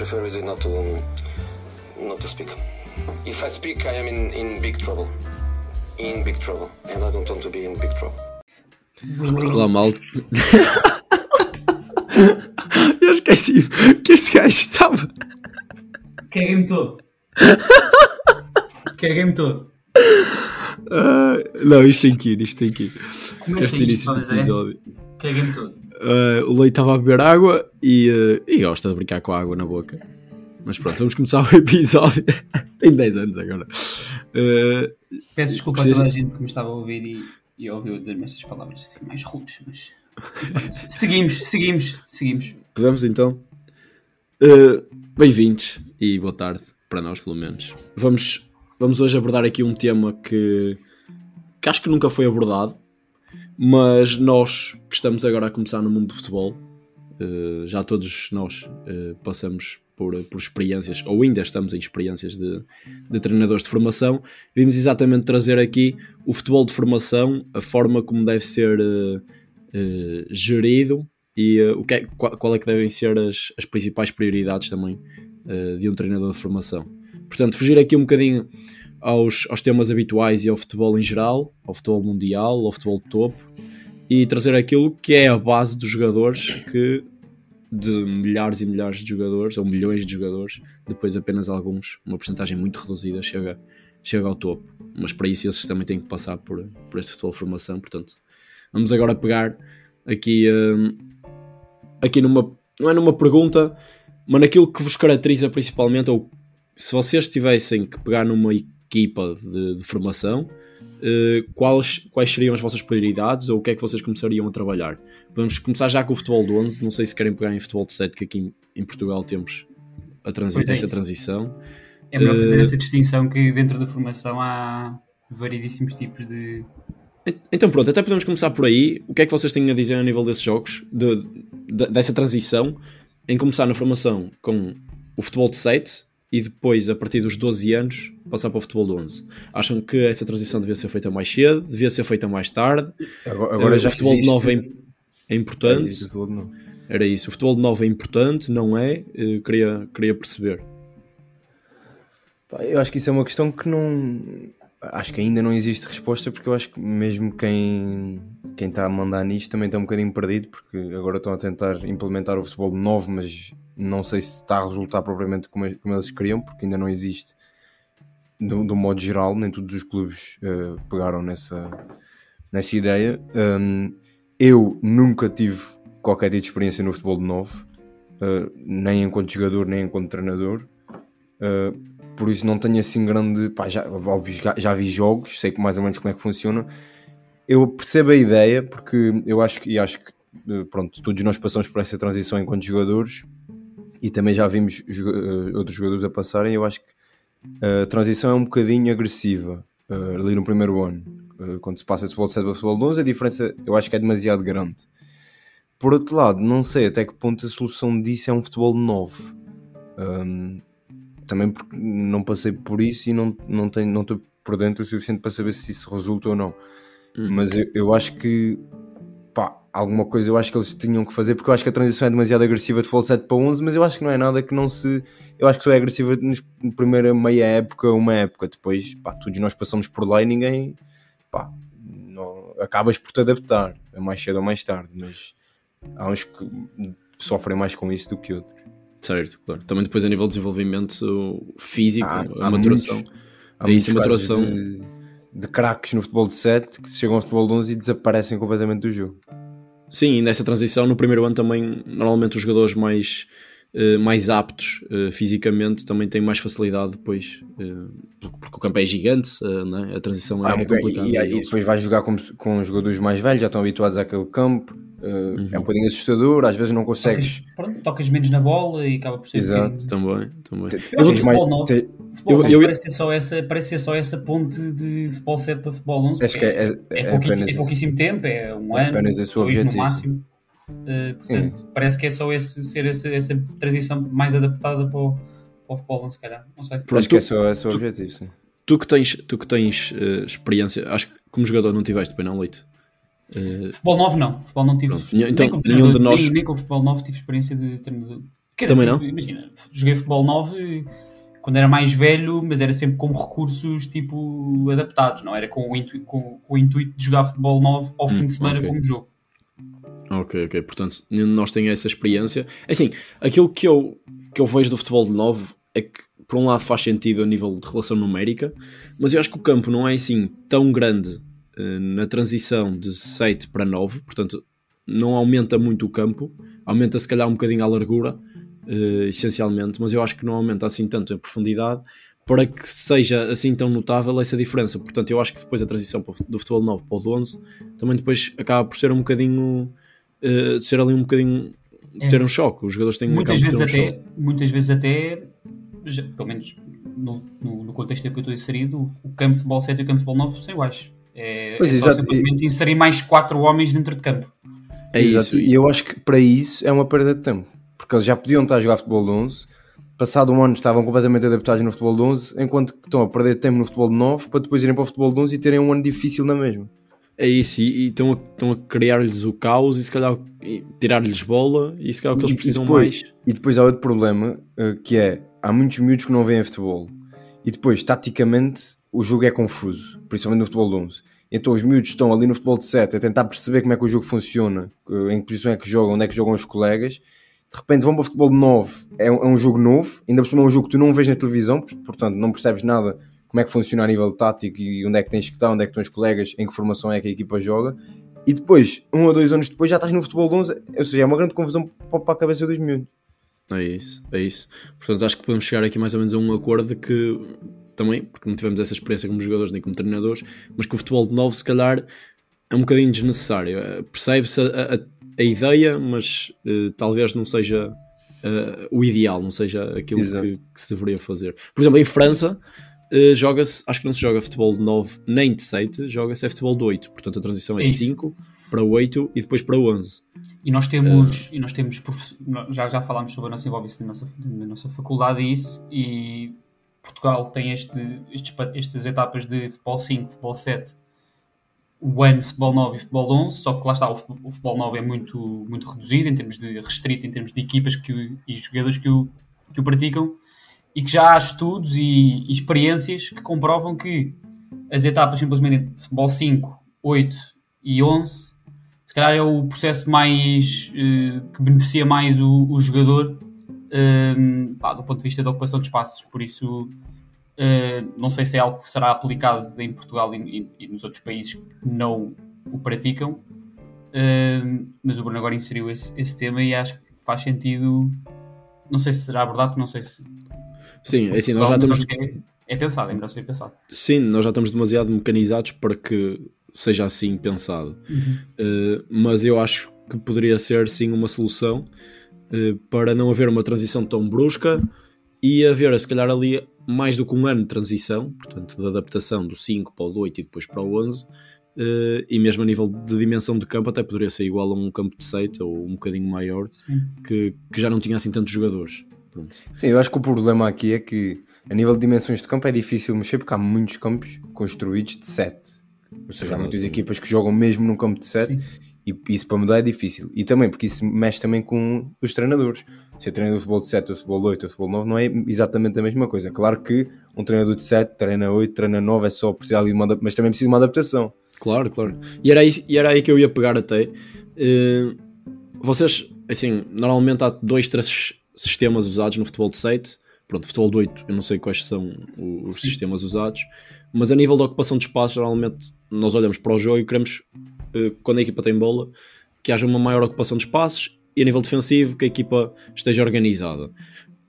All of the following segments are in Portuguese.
prefer really not to not to speak. If I speak, I am in, in big trouble. In big trouble, and I don't want to be in big trouble. Olá, malta. Eu esqueci que este gajo estava. Caguei-me todo. Caguei-me todo. Ah, não, isto tem que ir, isto tem que ir. Como Este assim, início do José? episódio. Caguei-me todo. Ah, o leite estava a beber água e, ah, e gosta de brincar com a água na boca. Mas pronto, vamos começar o episódio. tem 10 anos agora. Ah, Peço desculpa a toda a gente que me estava a ouvir e, e ouviu dizer-me essas palavras assim mais rudes, mas. seguimos, seguimos, seguimos. Vamos então. Uh, Bem-vindos e boa tarde, para nós pelo menos. Vamos, vamos hoje abordar aqui um tema que, que acho que nunca foi abordado, mas nós que estamos agora a começar no mundo do futebol, uh, já todos nós uh, passamos por, por experiências, ou ainda estamos em experiências de, de treinadores de formação, vimos exatamente trazer aqui o futebol de formação, a forma como deve ser uh, gerido e eh, o que é- qual, qual é que devem ser as, as principais prioridades também eh, de um treinador de formação. Portanto, fugir aqui um bocadinho aos, aos temas habituais e ao futebol em geral, ao futebol mundial, ao futebol de topo, e trazer aquilo que é a base dos jogadores que de milhares e milhares de jogadores, ou milhões de jogadores, depois apenas alguns, uma porcentagem muito reduzida, chega, chega ao topo. Mas para isso esses também têm que passar por, por este futebol de formação, portanto. Vamos agora pegar aqui hum, aqui numa, não é numa pergunta, mas naquilo que vos caracteriza principalmente, ou se vocês tivessem que pegar numa equipa de, de formação, eh, quais, quais seriam as vossas prioridades ou o que é que vocês começariam a trabalhar? Vamos começar já com o futebol de 11, não sei se querem pegar em futebol de 7, que aqui em, em Portugal temos a transi é essa transição. É melhor fazer Eh, essa distinção que dentro da formação há variedíssimos tipos de. Então pronto, até podemos começar por aí. O que é que vocês têm a dizer a nível desses jogos, de- de- dessa transição, em começar na formação com o futebol de 7 e depois, a partir dos 12 anos, passar para o futebol de 11? Acham que essa transição devia ser feita mais cedo, devia ser feita mais tarde? Agora, agora já o futebol de existe- 9 é, é importante? de. Era isso. O futebol de 9 é importante, não é? Eh, queria, queria perceber. Eu acho que isso é uma questão que não. Acho que ainda não existe resposta, porque eu acho que mesmo quem quem está a mandar nisto também está um bocadinho perdido, porque agora estão a tentar implementar o futebol novo, mas não sei se está a resultar propriamente como, como eles queriam, porque ainda não existe do, do modo geral, nem todos os clubes eh, pegaram nessa, nessa ideia. Hum, eu nunca tive qualquer tipo de experiência no futebol de novo, eh, nem enquanto jogador, nem enquanto treinador. Uh, por isso não tenho assim grande. Pá, já, já, vi jogos, sei mais ou menos como é que funciona. Eu percebo a ideia, porque eu acho que, e acho que uh, pronto, todos nós passamos por essa transição enquanto jogadores e também já vimos uh, outros jogadores a passarem. Eu acho que a transição é um bocadinho agressiva ali no primeiro ano. Quando se passa de futebol de 7 para futebol de 11, a diferença eu acho que é demasiado grande. Por outro lado, não sei até que ponto a solução disso é um futebol de 9. Um, também porque não passei por isso e não não tenho não estou por dentro o suficiente para saber se isso resulta ou não. Hum. Mas eu, eu acho que pá, alguma coisa eu acho que eles tinham que fazer porque eu acho que a transição é demasiado agressiva de futebol 7 para 11, mas eu acho que não é nada que não se. Eu acho que só é agressiva na primeira meia época, uma época. Depois, pá, todos nós passamos por lá e ninguém. pá, não, acabas por te adaptar, é mais cedo ou mais tarde, mas há uns que sofrem mais com isso do que outros. Certo, claro. Também depois a nível de desenvolvimento físico, Há- a há maturação. muitos- Há É a muitos casos maturação. de, de craques no futebol de 7 que chegam ao futebol de 11 e desaparecem completamente do jogo. Sim, e nessa transição, no primeiro ano também, normalmente os jogadores mais, mais aptos eh, fisicamente também têm mais facilidade depois, eh, porque o campo é gigante, eh, né? a transição é, Ah, é e, complicada. e- e depois vais jogar com, com jogadores mais velhos, já estão habituados àquele campo. uh, Uhum. É um bocadinho assustador, às vezes não consegues. Tocas, pronto, tocas menos na bola e acaba por ser. Exato. bocadinho- Também, também. Eu que o futebol mais- novo- te- o futebol Eu- eu- parece, ser só essa, parece ser só essa ponte de futebol 7 para futebol 11. Acho que é, é, é, é pouqui- apenas é pouquíssimo tempo, é um É ano, apenas esse o dois no objetivo, máximo. Uh, portanto, parece que é só esse, ser essa, essa transição mais adaptada para o, para o futebol 11, se calhar. Não sei. Pronto, Acho que é tu- só esse o objetivo, sim. Tu que tens, tu que tens eh, experiência, acho que como jogador não tiveste bem, não, Leite? Eh, Futebol 9 não. Futebol não tive. Pronto, então, nenhum de nós- nem, nem com o futebol 9 tive experiência de treinador. Quer Também dizer, não? Imagina, joguei futebol 9 quando era mais velho, mas era sempre com recursos tipo adaptados, não era com o, intu- com- com o intuito de jogar futebol 9 ao fim Hum, de semana ok. como jogo. Ok, ok. Portanto, de nós tem essa experiência. É Assim, aquilo que eu, que eu vejo do futebol de novo é que, por um lado, faz sentido a nível de relação numérica, mas eu acho que o campo não é assim tão grande eh, na transição de 7 para 9, portanto, não aumenta muito o campo, aumenta se calhar um bocadinho a largura, eh, essencialmente, mas eu acho que não aumenta assim tanto a profundidade para que seja assim tão notável essa diferença. Portanto, eu acho que depois a transição do futebol 9 para o de 11 também depois acaba por ser um bocadinho uh, ser ali um bocadinho É. ter um choque. Os jogadores têm Muitas vezes um até, choque. muitas vezes até, já- pelo menos no, no, no contexto em que eu estou inserido, o campo de futebol 7 e o campo de futebol 9 são iguais. É, Pois, é só exato. simplesmente inserir mais quatro homens dentro de campo. É Exato, isso. E eu acho que para isso é uma perda de tempo. Porque eles já podiam estar a jogar futebol de 11, passado um ano estavam completamente adaptados no futebol de 11, enquanto que estão a perder tempo no futebol de 9 para depois irem para o futebol de 11 e terem um ano difícil na mesma. É isso. E e estão a, estão a criar-lhes o caos e se calhar tirar-lhes bola e se calhar o que eles E- e precisam depois- mais. E depois há outro problema eh, que é há muitos miúdos que não veem futebol. E depois, taticamente, o jogo é confuso, principalmente no futebol de 11. Então os miúdos estão ali no futebol de 7 a tentar perceber como é que o jogo funciona, em que posição é que jogam, onde é que jogam os colegas. De repente vão para o futebol de 9, é um, é um jogo novo, ainda por cima é um jogo que tu não vês na televisão, por- portanto não percebes nada como é que funciona a nível tático e onde é que tens que estar, onde é que estão os colegas, em que formação é que a equipa joga. E depois, um ou dois anos depois, já estás no futebol de 11, ou seja, é uma grande confusão para a cabeça dos miúdos. É isso, é isso. Portanto, acho que podemos chegar aqui mais ou menos a um acordo que também, porque não tivemos essa experiência como jogadores nem como treinadores, mas que o futebol de novo, se calhar, é um bocadinho desnecessário. Eh, Percebe-se a, a- a ideia, mas eh, talvez não seja eh, o ideal, não seja aquilo que, que se deveria fazer. Por exemplo, em França, eh, joga-se, acho que não se joga futebol de 9 nem de 7, joga-se é futebol de 8. Portanto, a transição é É de isso. 5 para 8 e depois para 11. E nós temos, Eh. e nós temos já, já falámos sobre a nossa envolvência na nossa, na nossa faculdade e isso, e Portugal tem este, estes estas etapas de futebol 5, futebol 7, o ano de futebol 9 e futebol 11, só que lá está, o fu- o futebol 9 é muito, muito reduzido em termos de restrito, em termos de equipas que, e jogadores que o, que o praticam, e que já há estudos e, experiências que comprovam que as etapas simplesmente futebol 5, 8 e 11 se calhar é o processo mais eh, que beneficia mais o, o jogador ehm, pá, do ponto de vista da ocupação de espaços. Por isso, eh, não sei se é algo que será aplicado em Portugal e, e- e nos outros países que não o praticam, ehm, mas o Bruno agora inseriu esse, esse tema e acho que faz sentido. Não sei se será abordado, não sei se. Sim, é assim, nós já estamos É, é pensado, é melhor ser pensado. Sim, nós já estamos demasiado mecanizados para que seja assim pensado. Uh, mas eu acho que poderia ser sim uma solução uh, para não haver uma transição tão brusca e haver, se calhar, ali mais do que um ano de transição, portanto, de adaptação do 5 para o 8 e depois para o 11. uh, e mesmo a nível de dimensão de campo, até poderia ser igual a um campo de 7 ou um bocadinho maior, que, que já não tinha assim tantos jogadores. Pronto. Sim, eu acho que o problema aqui é que a nível de dimensões de campo é difícil mexer porque há muitos campos construídos de 7. Ou seja, há muitas equipas que jogam mesmo num campo de 7 Sim. e isso para mudar é difícil. E também porque isso mexe também com os treinadores. Ser treinador de futebol de 7 ou de futebol de 8 ou de futebol de 9 não é exatamente a mesma coisa. Claro que um treinador de 7 treina 8, treina 9, é só precisar de uma mas também precisa de uma adaptação. Claro, claro. E era aí, e era aí que eu ia pegar até. Eh, vocês, assim, normalmente há dois, três sistemas usados no futebol de 7. Pronto, futebol de 8, eu não sei quais são os sistemas usados. Mas a nível da ocupação de espaço, geralmente nós olhamos para o jogo e queremos, eh, quando a equipa tem bola, que haja uma maior ocupação de espaços e a nível defensivo que a equipa esteja organizada.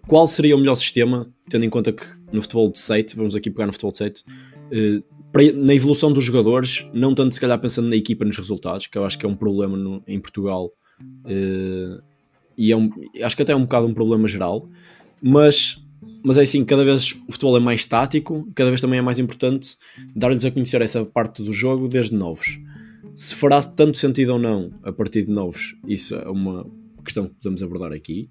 Qual seria o melhor sistema, tendo em conta que no futebol de 7, vamos aqui pegar no futebol de 7, eh, na evolução dos jogadores, não tanto se calhar pensando na equipa nos resultados, que eu acho que é um problema no- em Portugal eh, e é um- acho que até é um bocado um problema geral, mas, mas é assim, cada vez o futebol é mais tático, cada vez também é mais importante dar-lhes a conhecer essa parte do jogo desde novos. Se fará tanto sentido ou não a partir de novos, isso é uma questão que podemos abordar aqui,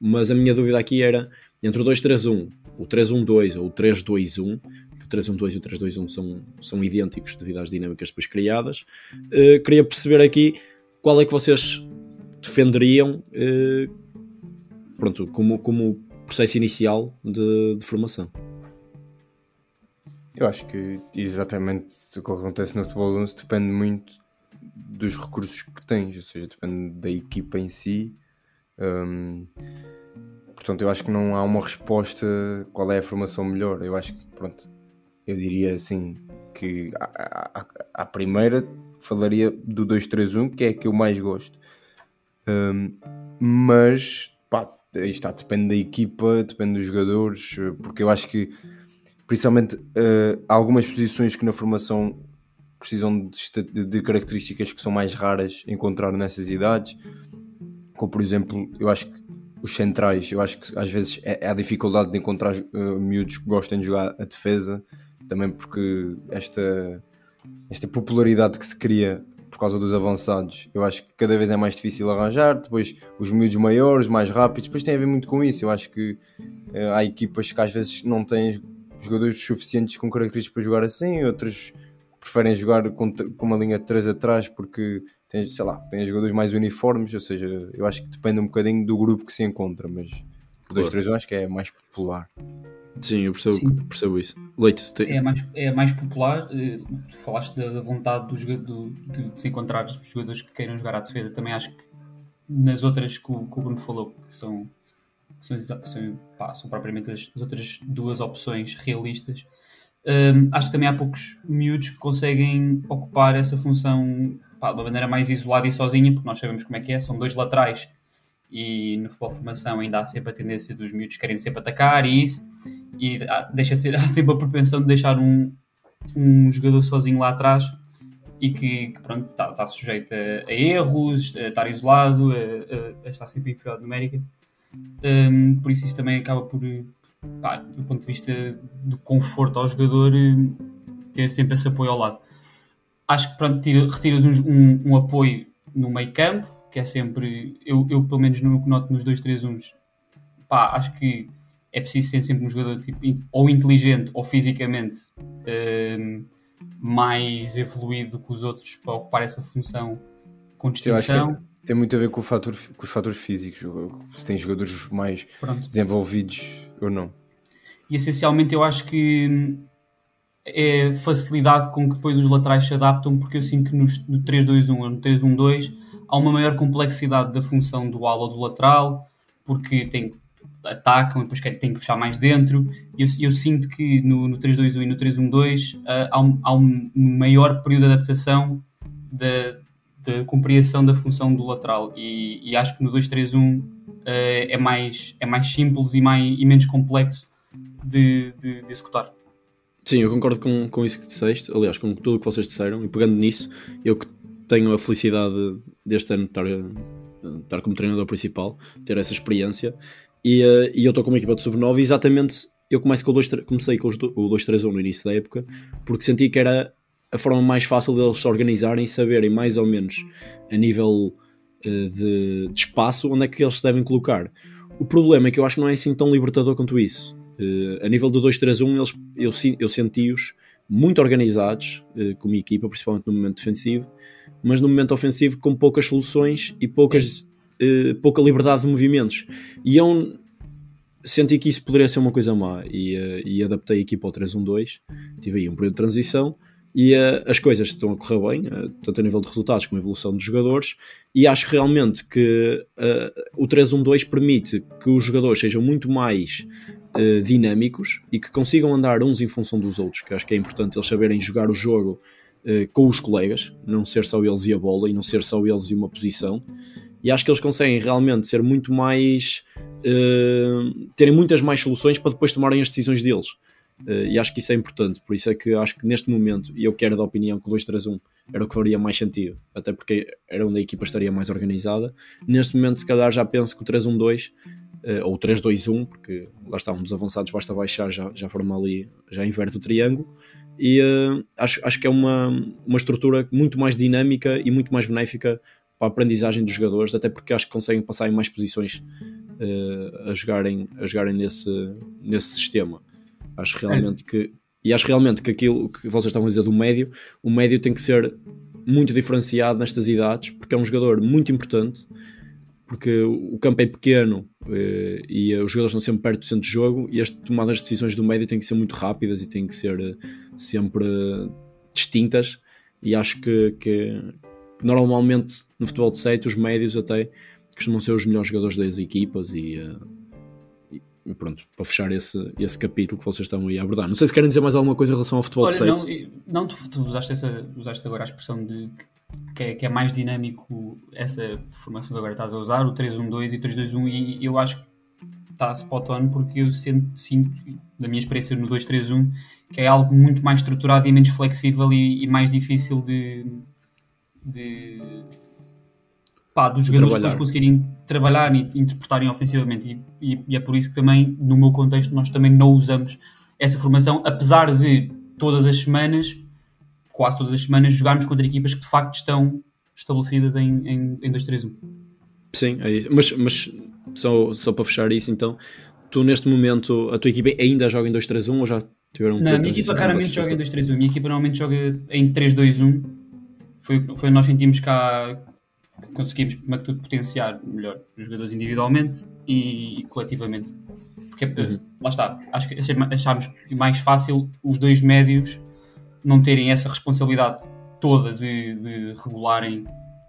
mas a minha dúvida aqui era entre o 2-3-1, o 3-1-2 ou o 3-2-1, que o 3-1-2 e o 3-2-1 são, são idênticos devido às dinâmicas depois criadas. Eh, queria perceber aqui qual é que vocês defenderiam eh, pronto, como, como processo inicial de, de formação. Eu acho que exatamente o que acontece no futebol 11 depende muito dos recursos que tens, ou seja, depende da equipa em si. Um, portanto, eu acho que não há uma resposta qual é a formação melhor. Eu acho que, pronto, eu diria assim que à, primeira falaria do 2-3-1, que é a que eu mais gosto. Um, mas, pá, aí está, depende da equipa, depende dos jogadores, porque eu acho que principalmente uh, algumas posições que na formação precisam de, de, de, características que são mais raras encontrar nessas idades, como por exemplo, eu acho que os centrais, eu acho que às vezes é, é a dificuldade de encontrar uh, miúdos que gostem de jogar a defesa, também porque esta, esta popularidade que se cria por causa dos avançados, eu acho que cada vez é mais difícil arranjar. Depois, os miúdos maiores, mais rápidos, depois tem a ver muito com isso. Eu acho que uh, há equipas que às vezes não têm jogadores suficientes com características para jogar assim, outros preferem jogar com, com uma linha de 3 atrás porque tem, sei lá, tem jogadores mais uniformes, ou seja, eu acho que depende um bocadinho do grupo que se encontra, mas o 2-3 eu acho que é mais popular. Sim, eu percebo, Sim. percebo isso. Leite, tem... é, mais, é mais popular. Eh, tu falaste da, vontade do, do, de, de, se encontrar jogadores que queiram jogar à defesa. Também acho que nas outras que o, que o Bruno falou, que são são, são, pá, são propriamente as, as, outras duas opções realistas. Um, acho que também há poucos miúdos que conseguem ocupar essa função pá, de uma maneira mais isolada e sozinha, porque nós sabemos como é que é, são dois laterais e no futebol de formação ainda há sempre a tendência dos miúdos querem sempre atacar e isso, e deixa ser, há sempre a propensão de deixar um, um jogador sozinho lá atrás e que, que pronto, está, está sujeito a, a, erros, a estar isolado, a, a, a estar sempre em inferioridade numérica. Um, por isso isso também acaba por, pá, do ponto de vista do conforto ao jogador, ter sempre esse apoio ao lado. Acho que pronto, tira, retiras um, um, um, apoio no meio campo, que é sempre, eu, eu pelo menos no que noto nos 2-3-1, pá, acho que é preciso ser sempre um jogador tipo, ou inteligente ou fisicamente um, mais evoluído que os outros para ocupar essa função com distinção tem muito a ver com, o fator, com os fatores físicos, se tem jogadores mais Pronto. desenvolvidos ou não. E essencialmente eu acho que é facilidade com que depois os laterais se adaptam, porque eu sinto que no, no 3-2-1 ou no 3-1-2 há uma maior complexidade da função do ala ou do lateral, porque tem, atacam, depois têm que fechar mais dentro. Eu, eu sinto que no, no 3-2-1 e no 3-1-2 uh, há, um, há um maior período de adaptação da, de compreensão da função do lateral e, e acho que no 2-3-1 uh, eh, é, mais, é mais simples e, mais, e menos complexo de, de, de, executar. Sim, eu concordo com, com isso que disseste, aliás, com tudo o que vocês disseram, e pegando nisso, eu que tenho a felicidade deste ano de estar, estar como treinador principal, ter essa experiência, e, uh, e eu estou com uma equipa de sub-9 exatamente eu comecei com o 2-3-1 no início da época, porque senti que era a forma mais fácil deles se organizarem e saberem mais ou menos a nível uh, de, de, espaço onde é que eles se devem colocar. O problema é que eu acho que não é assim tão libertador quanto isso. Uh, a nível do 2-3-1, eles, eu, eu senti-os muito organizados uh, como equipa, principalmente no momento defensivo, mas no momento ofensivo com poucas soluções e poucas, pouca liberdade de movimentos. E eu senti que isso poderia ser uma coisa má e, e adaptei a equipa ao 3-1-2. Tive aí um período de transição e uh, as coisas estão a correr bem, uh, tanto a nível de resultados como a evolução dos jogadores, e acho realmente que uh, o 3-1-2 permite que os jogadores sejam muito mais dinâmicos e que consigam andar uns em função dos outros, que acho que é importante eles saberem jogar o jogo com os colegas, não ser só eles e a bola, e não ser só eles e uma posição. E acho que eles conseguem realmente ser muito mais. terem muitas mais soluções para depois tomarem as decisões deles. Uh, e acho que isso é importante, por isso é que acho que neste momento, e eu quero da opinião que o 2-3-1 era o que faria mais sentido, até porque era onde a equipa estaria mais organizada. Neste momento, se calhar, já penso que o 3-1-2 uh, eh, ou o 3-2-1, porque lá está, um dos avançados basta baixar, já, já forma ali, já inverte o triângulo. E uh, acho, acho que é uma, uma estrutura muito mais dinâmica e muito mais benéfica para a aprendizagem dos jogadores, até porque acho que conseguem passar em mais posições a jogarem, a jogarem nesse, nesse sistema. Acho realmente que. E acho realmente que aquilo que vocês estavam a dizer do médio, o médio tem que ser muito diferenciado nestas idades, porque é um jogador muito importante, porque o campo é pequeno eh, e os jogadores estão sempre perto do centro de jogo e as tomadas de decisões do médio têm que ser muito rápidas e têm que ser eh, sempre distintas e acho que, que, normalmente no futebol de 7 os médios até costumam ser os melhores jogadores das equipas e, e pronto, para fechar esse, esse capítulo que vocês estão aí a abordar. Não sei se querem dizer mais alguma coisa em relação ao futebol Olha, de 7. Não, não tu, tu usaste, essa, usaste agora a expressão de que é, que é, mais dinâmico essa formação que agora estás a usar, o 3-1-2 e 3-2-1, e eu acho que está spot on porque eu sinto, sinto, da minha experiência no 2-3-1, que é algo muito mais estruturado e menos flexível e, e mais difícil de, de pá, dos jogadores depois conseguirem trabalhar e interpretarem ofensivamente. E, e, e, é por isso que também, no meu contexto, nós também não usamos essa formação, apesar de todas as semanas, quase todas as semanas, jogarmos contra equipas que de facto estão estabelecidas em, em, em 2-3-1. Sim, é isso. Mas, mas só, só para fechar isso, então, tu neste momento, a tua equipa ainda joga em 2-3-1 ou já tiveram Não, a minha equipa raramente joga em 2-3-1. A minha equipa normalmente joga em 3-2-1. Foi, foi nós sentimos que há, conseguimos, como é que tudo, potenciar melhor os jogadores individualmente e, e coletivamente. Porque, uhum. lá está, acho que achámos mais fácil os dois médios não terem essa responsabilidade toda de, de regularem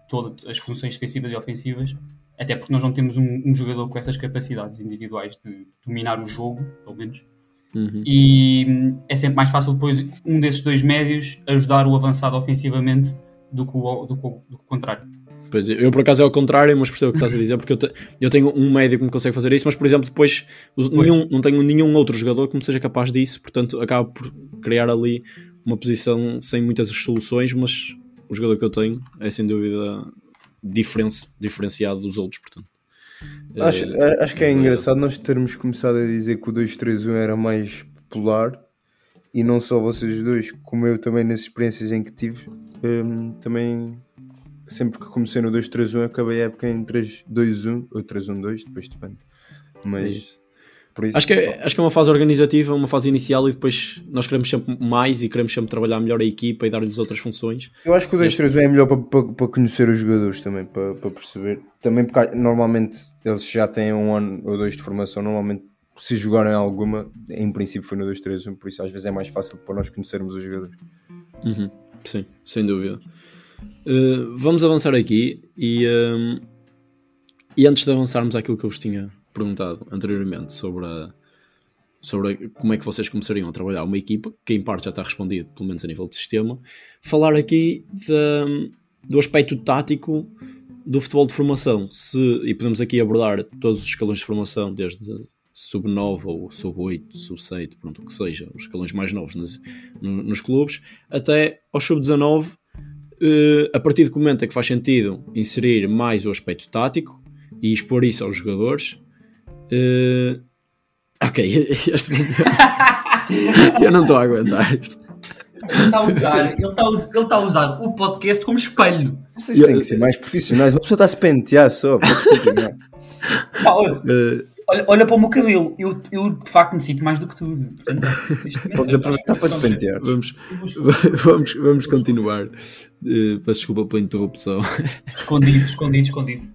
todas as funções defensivas e ofensivas, até porque nós não temos um, um, jogador com essas capacidades individuais de dominar o jogo, pelo menos. Uhum. E hum, é sempre mais fácil depois um desses dois médios ajudar o avançado ofensivamente do que o, do o, do o contrário. Pois, eu por acaso é ao contrário, mas percebo o que estás a dizer, porque eu, te, eu tenho um médio que me consegue fazer isso, mas por exemplo, depois nenhum, não tenho nenhum outro jogador que me seja capaz disso, portanto acabo por criar ali uma posição sem muitas soluções, mas o jogador que eu tenho é sem dúvida diferenci, diferenciado dos outros, portanto. Acho, é, acho que é, é engraçado nós termos começado a dizer que o 2-3-1 era mais popular e não só vocês dois, como eu também nas experiências em que tive, um, também sempre que comecei no 2-3-1 acabei a época em 3-2-1 ou 3-1-2, depois depende. Mas isso, acho, que é, acho que é uma fase organizativa, uma fase inicial e depois nós queremos sempre mais e queremos sempre trabalhar melhor a equipa e dar-lhes outras funções. Eu acho que o 2-3-1 é melhor para, para, para, conhecer os jogadores também, para, para perceber. Também porque normalmente eles já têm um ano ou dois de formação, normalmente se jogarem alguma, em princípio foi no 2-3-1, por isso às vezes é mais fácil para nós conhecermos os jogadores. Uhum. Sim, sem dúvida. Uh, vamos avançar aqui e, uh, e antes de avançarmos àquilo que eu vos tinha perguntado anteriormente sobre, a, sobre a, como é que vocês começariam a trabalhar uma equipa, que em parte já está respondido, pelo menos a nível de sistema, falar aqui de, do aspecto tático do futebol de formação. Se, e podemos aqui abordar todos os escalões de formação, desde sub-9 ou sub-8, sub-7, pronto, o que seja, os escalões mais novos nos, nos clubes, até ao sub-19 Uh, a partir do momento em que faz sentido inserir mais o aspecto tático e expor isso aos jogadores. Uh, ok, este eu não estou a aguentar isto. Ele está a usar, ele está a, usar, ele está a usar o podcast como espelho. Vocês têm que ser mais profissionais. Uma pessoa está a se pentear só. uh, Olha, olha para o meu cabelo, eu, eu de facto necessito mais do que tudo. Portanto, Podes aproveitar para defender. Vamos, vamos, vamos continuar. Uh, peço desculpa pela interrupção. Escondido, escondido, escondido.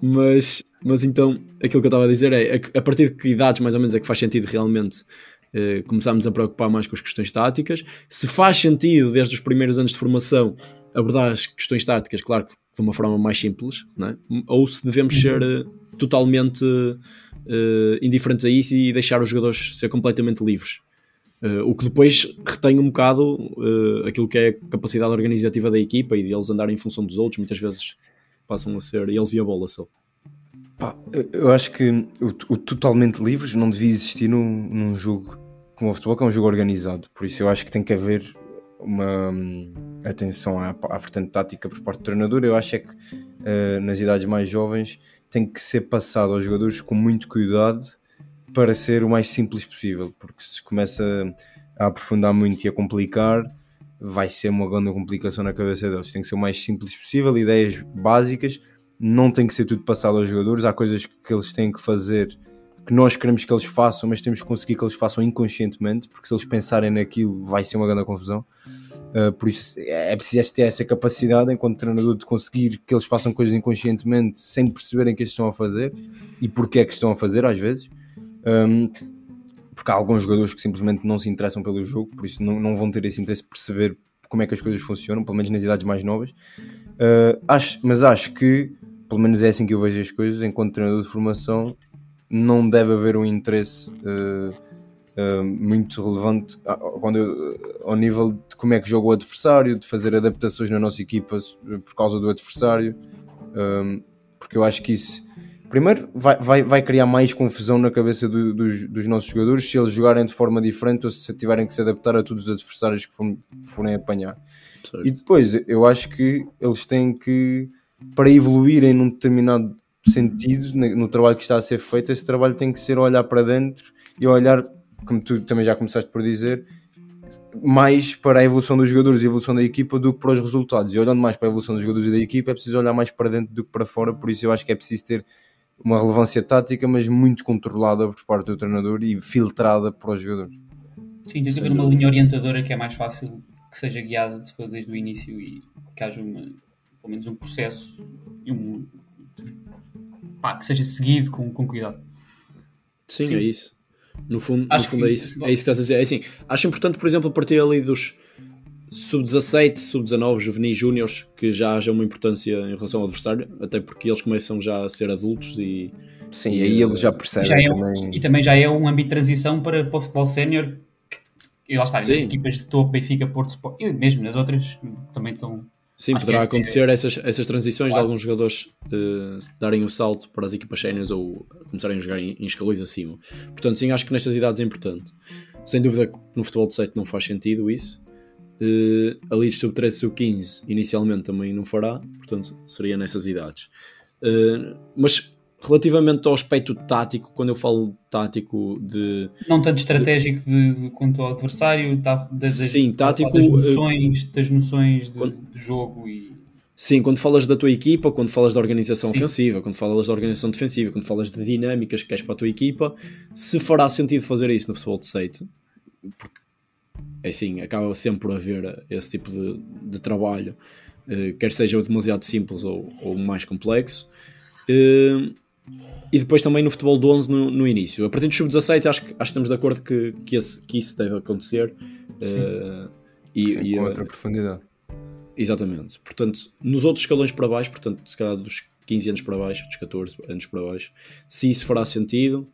Mas, mas então, aquilo que eu estava a dizer é a partir de que idades mais ou menos é que faz sentido realmente uh, começarmos a preocupar mais com as questões táticas. Se faz sentido, desde os primeiros anos de formação, abordar as questões táticas, claro que de uma forma mais simples, é? ou se devemos ser uh, totalmente uh, indiferentes a isso e deixar os jogadores ser completamente livres. Uh, o que depois retém um bocado uh, aquilo que é a capacidade organizativa da equipa e de eles andarem em função dos outros, muitas vezes passam a ser eles e a bola só. Pá, eu acho que o, o, totalmente livres não devia existir num, num jogo como o futebol, que é um jogo organizado. Por isso eu acho que tem que haver uma hum, atenção à, à vertente tática por parte do treinador. Eu acho é que uh, nas idades mais jovens tem que ser passado aos jogadores com muito cuidado para ser o mais simples possível, porque se começa a aprofundar muito e a complicar, vai ser uma grande complicação na cabeça deles. Tem que ser o mais simples possível, ideias básicas, não tem que ser tudo passado aos jogadores, há coisas que eles têm que fazer que nós queremos que eles façam, mas temos que conseguir que eles façam inconscientemente, porque se eles pensarem naquilo vai ser uma grande confusão. Uh, por isso é preciso ter essa capacidade enquanto treinador de conseguir que eles façam coisas inconscientemente sem perceberem que estão a fazer e porque é que estão a fazer às vezes um, porque há alguns jogadores que simplesmente não se interessam pelo jogo por isso não, não vão ter esse interesse de perceber como é que as coisas funcionam, pelo menos nas idades mais novas uh, acho, mas acho que pelo menos é assim que eu vejo as coisas enquanto treinador de formação não deve haver um interesse uh, uh, muito relevante quando eu, ao nível de como é que joga o adversário, de fazer adaptações na nossa equipa por causa do adversário, um, porque eu acho que isso primeiro vai, vai, vai criar mais confusão na cabeça do, dos, dos, nossos jogadores se eles jogarem de forma diferente ou se tiverem que se adaptar a todos os adversários que forem apanhar. Certo. E depois eu acho que eles têm que, para evoluírem num determinado sentido no trabalho que está a ser feito, esse trabalho tem que ser olhar para dentro e olhar como tu também já começaste por dizer, mais para a evolução dos jogadores e a evolução da equipa do que para os resultados. E olhando mais para a evolução dos jogadores e da equipa, é preciso olhar mais para dentro do que para fora. Por isso, eu acho que é preciso ter uma relevância tática, mas muito controlada por parte do treinador e filtrada para os jogadores. Sim, tem que haver uma linha orientadora que é mais fácil que seja guiada se for desde o início e que haja uma, pelo menos um processo e um, pá, que seja seguido com, com cuidado. Sim, Sim. é isso. No fundo, no fundo é, isso, é isso que estás a dizer. É assim, acho importante, por exemplo, partir ali dos sub-17, sub-19, juvenis, júniores, que já haja uma importância em relação ao adversário, até porque eles começam já a ser adultos e. Sim, e aí eles já percebem já é também. E também já é um âmbito de transição para, para o futebol sénior. E lá está, as equipas de topo, Benfica, Porto, Sport, e mesmo nas outras também estão Sim, Acho poderá é acontecer é... essas, essas transições claro. de alguns jogadores uh, darem o salto para as equipas séniores ou começarem a jogar em, em escalões acima. Portanto, sim, acho que nestas idades é importante. Sem dúvida que no futebol de 7 não faz sentido isso. Uh, ali de sub-13 sub-15 inicialmente também não fará, portanto seria nessas idades. Uh, mas relativamente ao aspecto tático, quando eu falo tático de. Não tanto estratégico de, de, quanto ao adversário, tá, das, sim, tático, das noções, das noções de, quando, de, jogo e. Sim, quando falas da tua equipa, quando falas da organização sim. ofensiva, quando falas da organização defensiva, quando falas de dinâmicas que queres para a tua equipa, se fará sentido fazer isso no futebol de seito, porque é assim, acaba sempre por haver esse tipo de, de trabalho, eh, quer seja demasiado simples ou, ou mais complexo. Eh, e depois também no futebol do 11 no, no início. A partir do sub-17 acho, acho que estamos de acordo que, que, esse, que isso deve acontecer. Uh, e, Sim, e, com outra profundidade. Exatamente. Portanto, nos outros escalões para baixo, portanto, se calhar dos 15 anos para baixo, dos 14 anos para baixo, se isso fará sentido,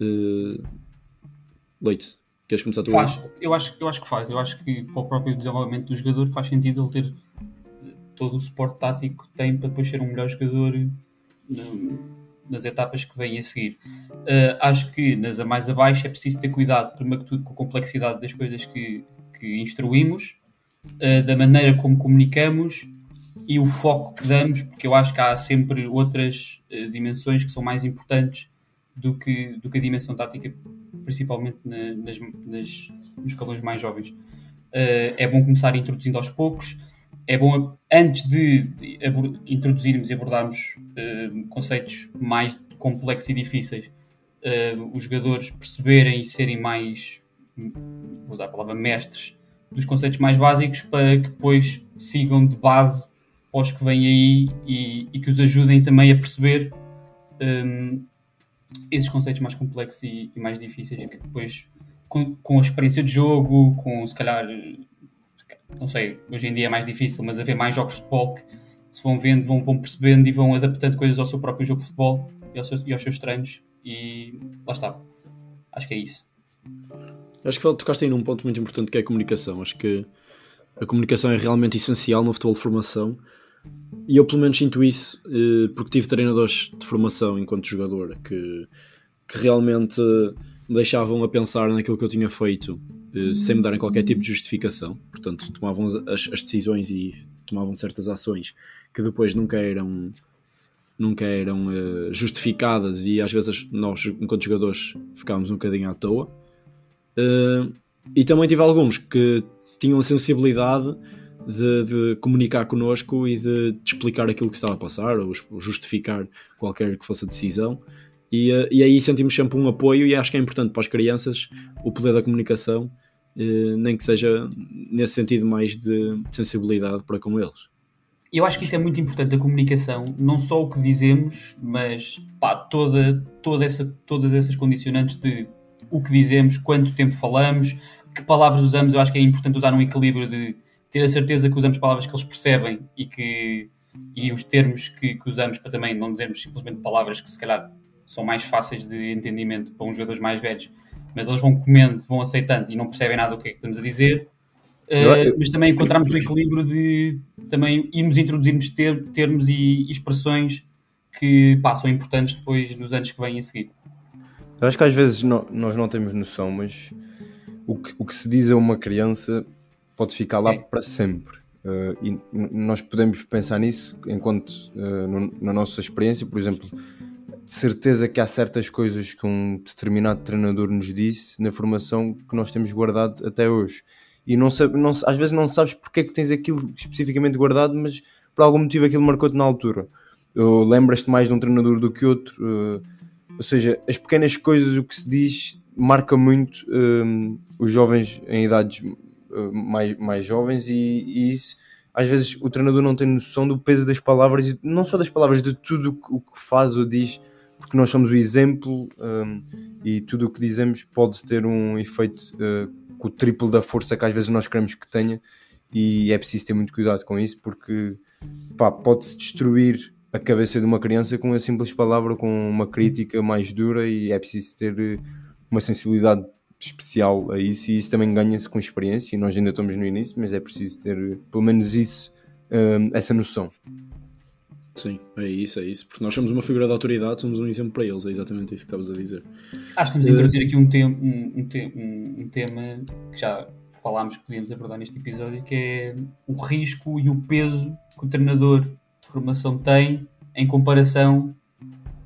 uh, Leite, queres começar tu? Faz. Eu acho, eu acho que faz. Eu acho que para o próprio desenvolvimento do jogador faz sentido ele ter todo o suporte tático que tem para depois ser um melhor jogador no, nas etapas que vêm a seguir. Uh, acho que nas a mais abaixo é preciso ter cuidado, primeiro que tudo, com a complexidade das coisas que, que instruímos, uh, da maneira como comunicamos e o foco que damos, porque eu acho que há sempre outras uh, dimensões que são mais importantes do que, do que a dimensão tática, principalmente na, nas, nas, nos escalões mais jovens. é bom começar introduzindo aos poucos é bom, antes de introduzirmos e abordarmos uh, conceitos mais complexos e difíceis, uh, os jogadores perceberem e serem mais, vou usar a palavra mestres, dos conceitos mais básicos para que depois sigam de base aos que vêm aí e, e, que os ajudem também a perceber um, esses conceitos mais complexos e, e mais difíceis que depois com, com, a experiência de jogo, com se calhar não sei, hoje em dia é mais difícil, mas haver mais jogos de futebol que se vão vendo, vão, vão percebendo e vão adaptando coisas ao seu próprio jogo de futebol e aos seus, e aos seus treinos e lá está. Acho que é isso. Acho que tocaste aí num ponto muito importante que é a comunicação. Acho que a comunicação é realmente essencial no futebol de formação e eu pelo menos sinto isso eh, porque tive treinadores de formação enquanto jogador que, que realmente me deixavam a pensar naquilo que eu tinha feito sem me darem qualquer tipo de justificação. Portanto, tomavam as, as, decisões e tomavam certas ações que depois nunca eram nunca eram uh, justificadas e às vezes nós, enquanto jogadores, ficámos um bocadinho à toa. Uh, e também tive alguns que tinham a sensibilidade de, de, comunicar connosco e de, de, explicar aquilo que estava a passar ou justificar qualquer que fosse a decisão. E, e aí sentimos sempre um apoio e acho que é importante para as crianças o poder da comunicação uh, nem que seja nesse sentido mais de sensibilidade para com eles. Eu acho que isso é muito importante, a comunicação, não só o que dizemos, mas pá, toda, toda essa, todas essas condicionantes de o que dizemos, quanto tempo falamos, que palavras usamos. Eu acho que é importante usar um equilíbrio de ter a certeza que usamos palavras que eles percebem e que e os termos que, que usamos para também não dizermos simplesmente palavras que se calhar são mais fáceis de entendimento para uns jogadores mais velhos, mas eles vão comendo, vão aceitando e não percebem nada do que é que estamos a dizer. Uh, mas também encontramos o equilíbrio de também irmos introduzirmos ter, termos e expressões que são importantes depois nos anos que vêm a seguir. Eu acho que às vezes não, nós não temos noção, mas o que, o que se diz a uma criança pode ficar lá é. para sempre. Uh, e nós podemos pensar nisso enquanto uh, no, na nossa experiência, por exemplo, de certeza que há certas coisas que um determinado treinador nos disse na formação que nós temos guardado até hoje. E não, sabe, não às vezes não sabes porque é que tens aquilo especificamente guardado, mas por algum motivo aquilo marcou-te na altura. Lembras-te mais de um treinador do que outro. Uh, ou seja, as pequenas coisas, o que se diz, marca muito os jovens em idades eh, mais, mais jovens e, e, isso às vezes o treinador não tem noção do peso das palavras e não só das palavras, de tudo o que faz ou diz, porque nós somos o exemplo um, e tudo o que dizemos pode ter um efeito uh, com o triplo da força que às vezes nós queremos que tenha e é preciso ter muito cuidado com isso porque pode-se destruir a cabeça de uma criança com uma simples palavra, com uma crítica mais dura e é preciso ter eh, uma sensibilidade especial a isso e isso também ganha-se com experiência e nós ainda estamos no início, mas é preciso ter pelo menos isso, um, essa noção. Sim, é isso, é isso. Porque nós somos uma figura de autoridade, somos um exemplo para eles, é exatamente isso que estavas a dizer. Acho que temos a introduzir aqui um, te um, um, te um, tema que já falámos que podíamos abordar neste episódio, que é o risco e o peso que o treinador de formação tem em comparação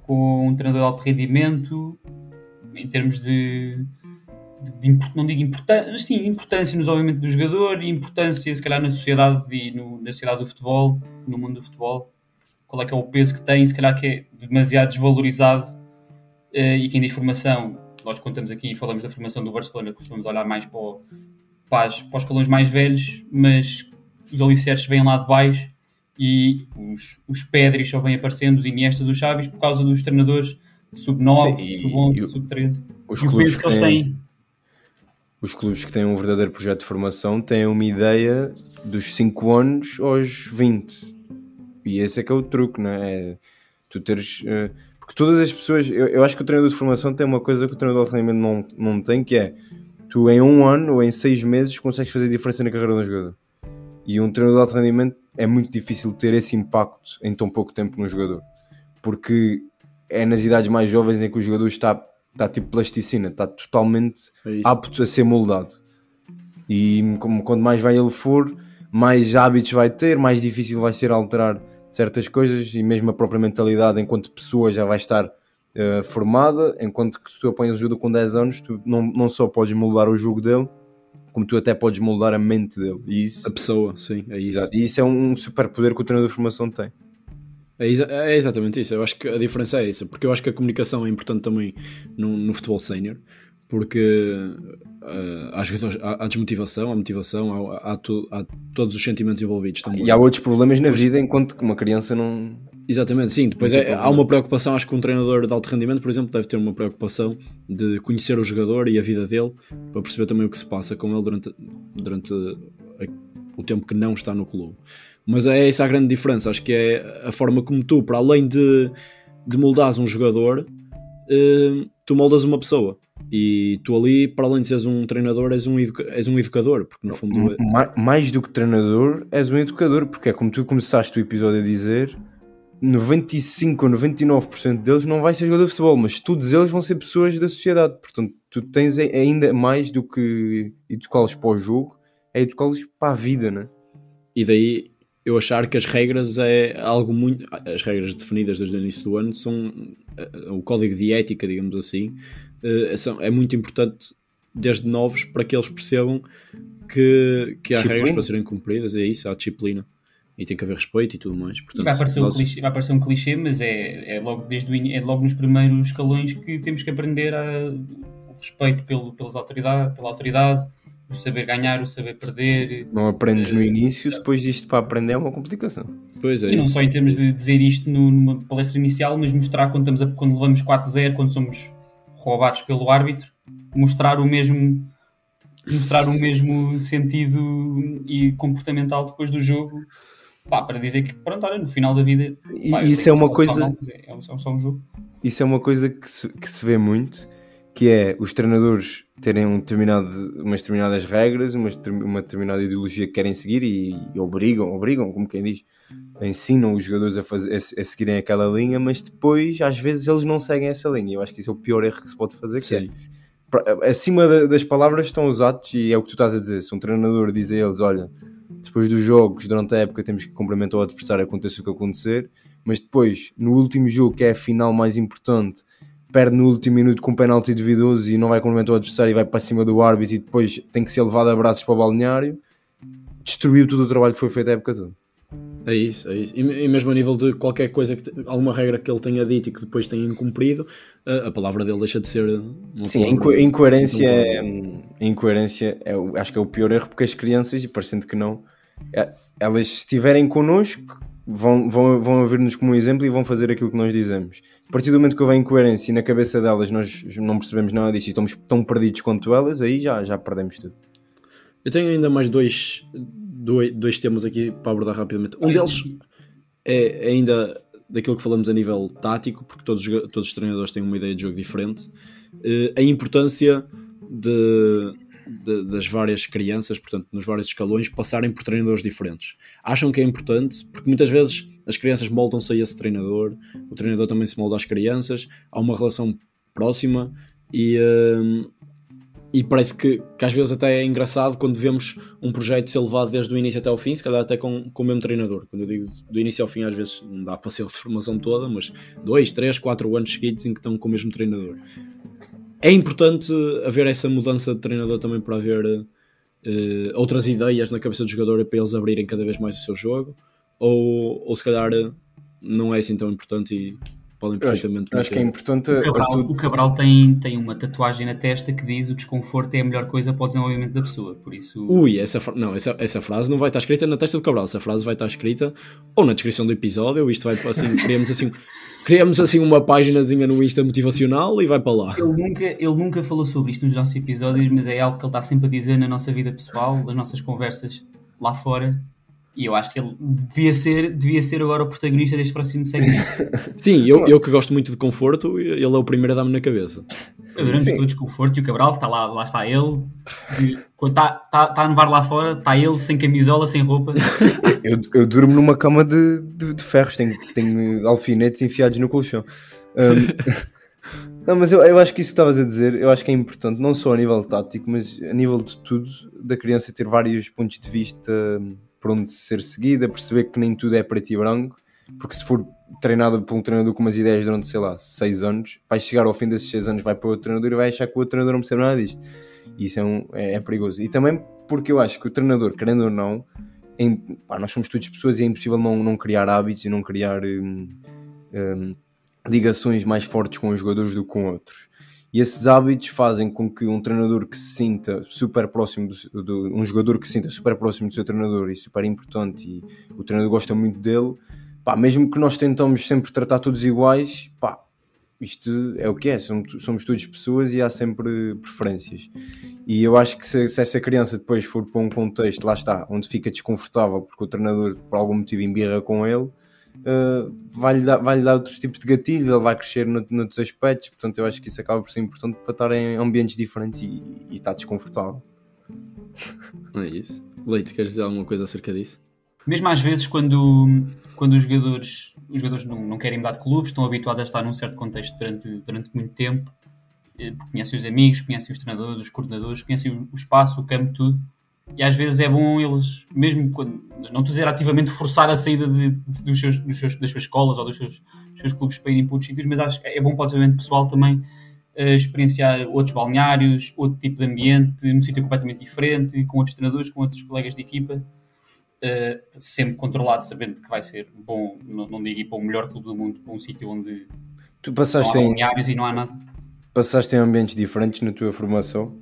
com um treinador de alto rendimento, em termos de de, de, não digo importância, mas sim, importância no desenvolvimento do jogador e importância, se calhar, na sociedade e no, na sociedade do futebol, no mundo do futebol. Qual é que é o peso que tem, se calhar que é demasiado desvalorizado uh, e que em formação, nós contamos aqui e falamos da formação do Barcelona, costumamos olhar mais para, o, para, as, para os escalões mais velhos, mas os alicerces vêm lá de baixo e os, os Pedris só vêm aparecendo, os Iniestas, os Chaves, por causa dos treinadores sub-9, sub-11, sub-13. Os e o peso que eles têm os clubes que têm um verdadeiro projeto de formação têm uma ideia dos 5 anos aos 20. E esse é que é o truque, não é? é tu teres. Uh, porque todas as pessoas. Eu, eu, acho que o treinador de formação tem uma coisa que o treinador de rendimento não, não tem, que é tu em um ano ou em seis meses consegues fazer diferença na carreira de um jogador. E um treinador de alto rendimento é muito difícil ter esse impacto em tão pouco tempo no jogador. Porque é nas idades mais jovens em que o jogador está está tipo plasticina, está totalmente é apto a ser moldado. E como, quando mais vai ele for, mais hábitos vai ter, mais difícil vai ser alterar certas coisas e mesmo a própria mentalidade enquanto pessoa já vai estar uh, formada, enquanto que se tu apanhas o jogo com 10 anos, tu não, não só podes moldar o jogo dele, como tu até podes moldar a mente dele. E isso, a pessoa, sim, é isso. Exato. E isso é um super poder que o treinador de formação tem. É, exa é, exatamente isso. Eu acho que a diferença é essa, porque eu acho que a comunicação é importante também no, no futebol sénior, porque uh, há, há, há, desmotivação, há motivação, há, há, to, há, todos os sentimentos envolvidos também. E há outros problemas na vida enquanto que uma criança não. Exatamente, sim. Depois é, há uma preocupação, acho que um treinador de alto rendimento, por exemplo, deve ter uma preocupação de conhecer o jogador e a vida dele para perceber também o que se passa com ele durante, durante o tempo que não está no clube. Mas é essa a grande diferença. Acho que é a forma como tu, para além de, de moldares um jogador, uh, tu moldas uma pessoa. E tu ali, para além de seres um treinador, és um, és um educador, porque no fundo... É... Mais, do que treinador, és um educador, porque é como tu começaste o episódio a dizer, 95 ou 99% deles não vai ser jogador de futebol, mas todos eles vão ser pessoas da sociedade. Portanto, tu tens ainda mais do que educá-los para o jogo, é educá-los para a vida, né? E daí eu achar que as regras é algo muito. As regras definidas desde o início do ano são. Eh, o código de ética, digamos assim, é muito importante desde novos para que eles percebam que, que há disciplina. regras para serem cumpridas, é isso, há disciplina. E tem que haver respeito e tudo mais. Portanto, vai, parecer um clichê, vai parecer um clichê, mas é, é, logo desde o, é logo nos primeiros escalões que temos que aprender a, o respeito pelo, pelas autoridade, pela autoridade, o saber ganhar, o saber perder. Não aprendes no Eh, início, depois disto para aprender é uma complicação. Pois é E não isso. só em termos de dizer isto numa palestra inicial, mas mostrar quando, estamos a- quando levamos 4-0, quando somos roubados pelo árbitro, mostrar o mesmo mostrar o mesmo sentido e comportamental depois do jogo pá, para dizer que pronto, olha, no final da vida pá, isso é que uma coisa- é, é só um jogo. Isso é uma coisa que se, que se vê muito, que é os treinadores terem um determinado, umas determinadas regras, determin- uma determinada ideologia que querem seguir e, e obrigam, obrigam, como quem diz, ensinam os jogadores a, fazer, a, a seguirem aquela linha, mas depois às vezes eles não seguem essa linha. Eu acho que isso é o pior erro que se pode fazer, é Sim. pra- acima da- das palavras estão os atos e é o que tu estás a dizer. Se um treinador diz a eles, olha, depois dos jogos, durante a época, temos que cumprimentar o adversário, aconteça o que acontecer, mas depois, no último jogo, que é a final mais importante, perde no último minuto com um penalti duvidoso e não vai cumprimentar o adversário e vai para cima do árbitro e depois tem que ser levado a braços para o balneário, destruiu todo o trabalho que foi feito a época toda. É isso, é isso. E, mesmo a nível de qualquer coisa, que alguma regra que ele tenha dito e que depois tenha incumprido, a, a palavra dele deixa de ser. Sim, a inco- a incoerência, Sim, é, a incoerência é, o- acho que é o pior erro porque as crianças, e parecendo que não, é- elas se estiverem connosco vão, vão, vão ouvir-nos como um exemplo e vão fazer aquilo que nós dizemos. A partir do momento que houver incoerência e na cabeça delas nós não percebemos nada disto e estamos tão perdidos quanto elas, aí já, já perdemos tudo. Eu tenho ainda mais dois, dois, dois temas aqui para abordar rapidamente. Um deles é ainda daquilo que falamos a nível tático, porque todos, todos os treinadores têm uma ideia de jogo diferente. Eh, a importância de, de- das várias crianças, portanto, nos vários escalões, passarem por treinadores diferentes. Acham que é importante, porque muitas vezes as crianças moldam-se a esse treinador, o treinador também se molda às crianças, há uma relação próxima e. eh, e parece que, que às vezes até é engraçado quando vemos um projeto ser levado desde o início até ao fim, se calhar até com, com o mesmo treinador. Quando eu digo do início ao fim, às vezes não dá para ser a formação toda, mas dois, três, quatro anos seguidos em que estão com o mesmo treinador. É importante haver essa mudança de treinador também para haver eh, outras ideias na cabeça do jogador e para eles abrirem cada vez mais o seu jogo, ou, ou se calhar eh, não é assim tão importante e podem acho, perfeitamente eu acho que é importante. o Cabral, o Cabral tem, tem uma tatuagem na testa que diz o desconforto é a melhor coisa para o desenvolvimento da pessoa por isso Ui, essa, não, essa, essa frase não vai estar escrita na testa do Cabral, essa frase vai estar escrita ou na descrição do episódio, isto vai assim, criamos assim, criamos assim uma páginazinha no Insta motivacional e vai para lá. Ele nunca, ele nunca falou sobre isto nos nossos episódios, mas é algo que ele está sempre a dizer na nossa vida pessoal, nas nossas conversas lá fora. E eu acho que ele devia ser, devia ser agora o protagonista deste próximo segmento. Sim, eu, eu que gosto muito de conforto, ele é o primeiro a dar-me na cabeça. Adoramos Sim. todos conforto e o Cabral, está lá, lá está ele. E Quando está, está, está a nevar lá fora, está ele sem camisola, sem roupa. Eu, eu durmo numa cama de, de, de ferros, tenho, tenho alfinetes enfiados no colchão. Um, não, mas eu, eu acho que isso que estavas a dizer, eu acho que é importante, não só a nível tático, mas a nível de tudo, da criança ter vários pontos de vista hum, por onde ser seguida, perceber que nem tudo é preto e branco, porque se for treinada por um treinador com umas ideias durante, sei lá, seis anos, vai chegar ao fim desses seis anos, vai para outro treinador e vai achar que o outro treinador não percebe nada disto. E isso é, um, é, é perigoso. E também porque eu acho que o treinador, querendo ou não, é pá, nós somos todas pessoas e é impossível não, não criar hábitos e não criar hum, hum, ligações mais fortes com os jogadores do que com outros. E esses hábitos fazem com que um treinador que se sinta super próximo do, do- um jogador que se sinta super próximo do seu treinador e super importante e o treinador gosta muito dele, pá, mesmo que nós tentamos sempre tratar todos iguais, pá, isto é o que é, somos, somos todos pessoas e há sempre preferências. E eu acho que se, se essa criança depois for para um contexto, lá está, onde fica desconfortável porque o treinador por algum motivo embirra com ele, uh, vai-lhe dar, vai dar outros tipos de gatilhos, ele vai crescer no, noutros aspectos, portanto eu acho que isso acaba por ser importante para estar em ambientes diferentes e, e estar desconfortável. Não é isso? Leite, queres dizer alguma coisa acerca disso? Mesmo às vezes, quando, quando os jogadores, os jogadores não, não querem mudar de clube, estão habituados a estar num certo contexto durante, durante muito tempo, eh, porque conhecem os amigos, conhecem os treinadores, os coordenadores, conhecem o, o espaço, o campo, tudo. E às vezes é bom eles, mesmo quando, não estou a dizer ativamente forçar a saída de, de- dos seus, dos seus- das suas escolas ou dos seus, dos seus clubes para irem para outros sítios, mas acho que é bom para o desenvolvimento pessoal também eh, experienciar outros balneários, outro tipo de ambiente, num sítio completamente diferente, com outros treinadores, com outros colegas de equipa. Uh, sempre controlado, sabendo que vai ser bom, não, não digo ir para o melhor clube do mundo, para um sítio onde Tu não há passaste em, balneários e não há nada. passaste em ambientes diferentes na tua formação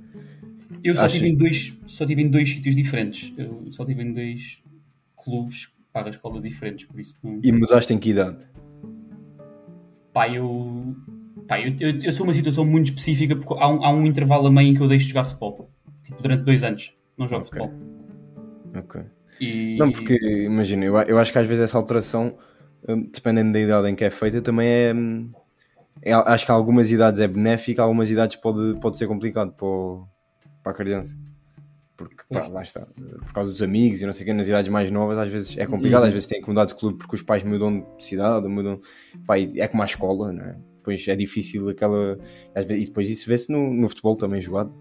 Eu só tive, em dois, só tive em dois sítios diferentes. Eu só tive em dois clubes para a escola diferentes, por isso não. E mudaste em que idade? Pá, eu. Pá, eu, eu, eu sou uma situação muito específica porque há um, há um intervalo a meio em que eu deixo de jogar futebol. Tipo, durante dois anos. Não jogo Ok. futebol. Ok. E, Não, porque imagina, eu, eu acho que às vezes essa alteração, hum, dependendo da idade em que é feita, também é. hum, é- acho que a algumas idades é benéfica, a algumas idades pode, pode ser complicado para, o- para a criança. Porque, pá, lá está, por causa dos amigos e não sei o quê, nas idades mais novas, às vezes é complicado, Uhum. às vezes tem que mudar de clube porque os pais mudam de cidade, mudam. Pá, é como a escola, não é? Depois é difícil aquela. vezes- e depois isso vê-se no, no futebol também jogado.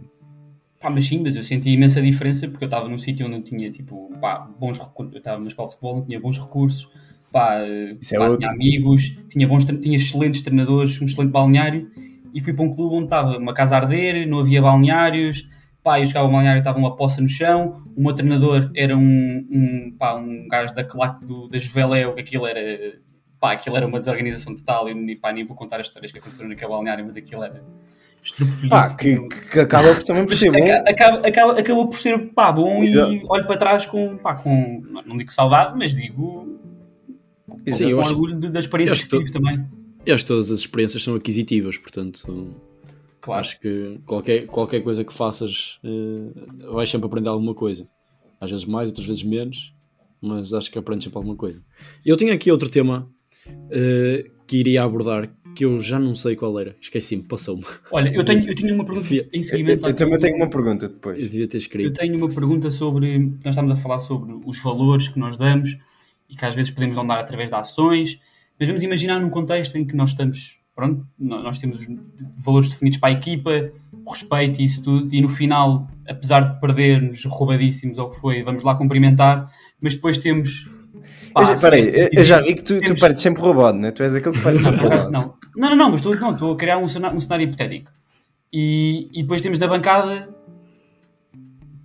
Pá, mas sim, mas eu senti imensa diferença porque eu estava num sítio onde eu tinha tipo, pá, bons recursos. Eu estava na escola de futebol, onde tinha bons recursos, pá, Isso é pá, outro. tinha amigos, tinha, bons, tinha excelentes treinadores, um excelente balneário. E fui para um clube onde estava uma casa a arder, não havia balneários, pá, eu jogava balneário estava uma poça no chão. O meu treinador era um, um, pá, um gajo da claque do, da Juveléu, que aquilo era, pá, aquilo era uma desorganização total. E pá, nem vou contar as histórias que aconteceram naquele balneário, mas aquilo era estrupofelice. Pá, que, que acaba por também por ser bom. Aca- Acaba, acaba, acabou por ser pá, bom Exato. e olho para trás com, pá, com não digo saudade, mas digo com, Sim, com acho- orgulho das experiências eu que acho tive também. Eu acho que todas as experiências são aquisitivas, portanto, Claro. acho que qualquer, qualquer coisa que faças eh, vais sempre aprender alguma coisa. Às vezes mais, outras vezes menos, mas acho que aprendes sempre alguma coisa. Eu tinha aqui outro tema eh, que iria abordar que eu já não sei qual era. Esqueci-me, passou-me. Olha, eu, tenho, eu tinha uma pergunta Fia- em Eu, seguimento. eu também àquilo- tenho uma pergunta Eu depois. devia ter Eu escrito. tenho uma pergunta sobre. Nós estamos a falar sobre os valores que nós damos e que às vezes podemos não dar através de ações, mas vamos imaginar num contexto em que nós estamos. Pronto, nós temos os valores definidos para a equipa, o respeito e isso tudo, e no final, apesar de perdermos roubadíssimos ou o que foi, vamos lá cumprimentar, mas depois temos. Eu já- Espera aí, eu, eu já vi que tu, tu temos- partes sempre roubado, né? Tu és aquele que partes Não, sempre roubado. não. Não, não, não, mas estou, não, estou a criar um cenário, um cenário hipotético. E, e depois temos na bancada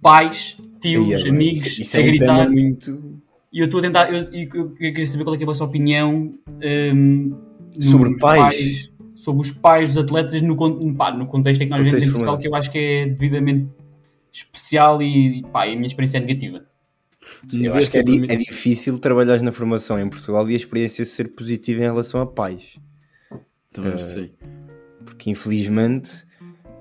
pais, tios, Aí, é, amigos isso, isso a é um gritar. tema muito. E eu estou a tentar. Eu, eu, eu queria saber qual é, que é a vossa opinião hum, Sobre nos pais? Sobre os pais dos atletas no, pá, no contexto em que nós vivemos em Portugal, que eu acho que é devidamente especial e pá, a minha experiência é negativa. Eu Devia acho que é, di- é difícil trabalhar na formação em Portugal e a experiência ser positiva em relação a pais. Também eh, sei. Porque infelizmente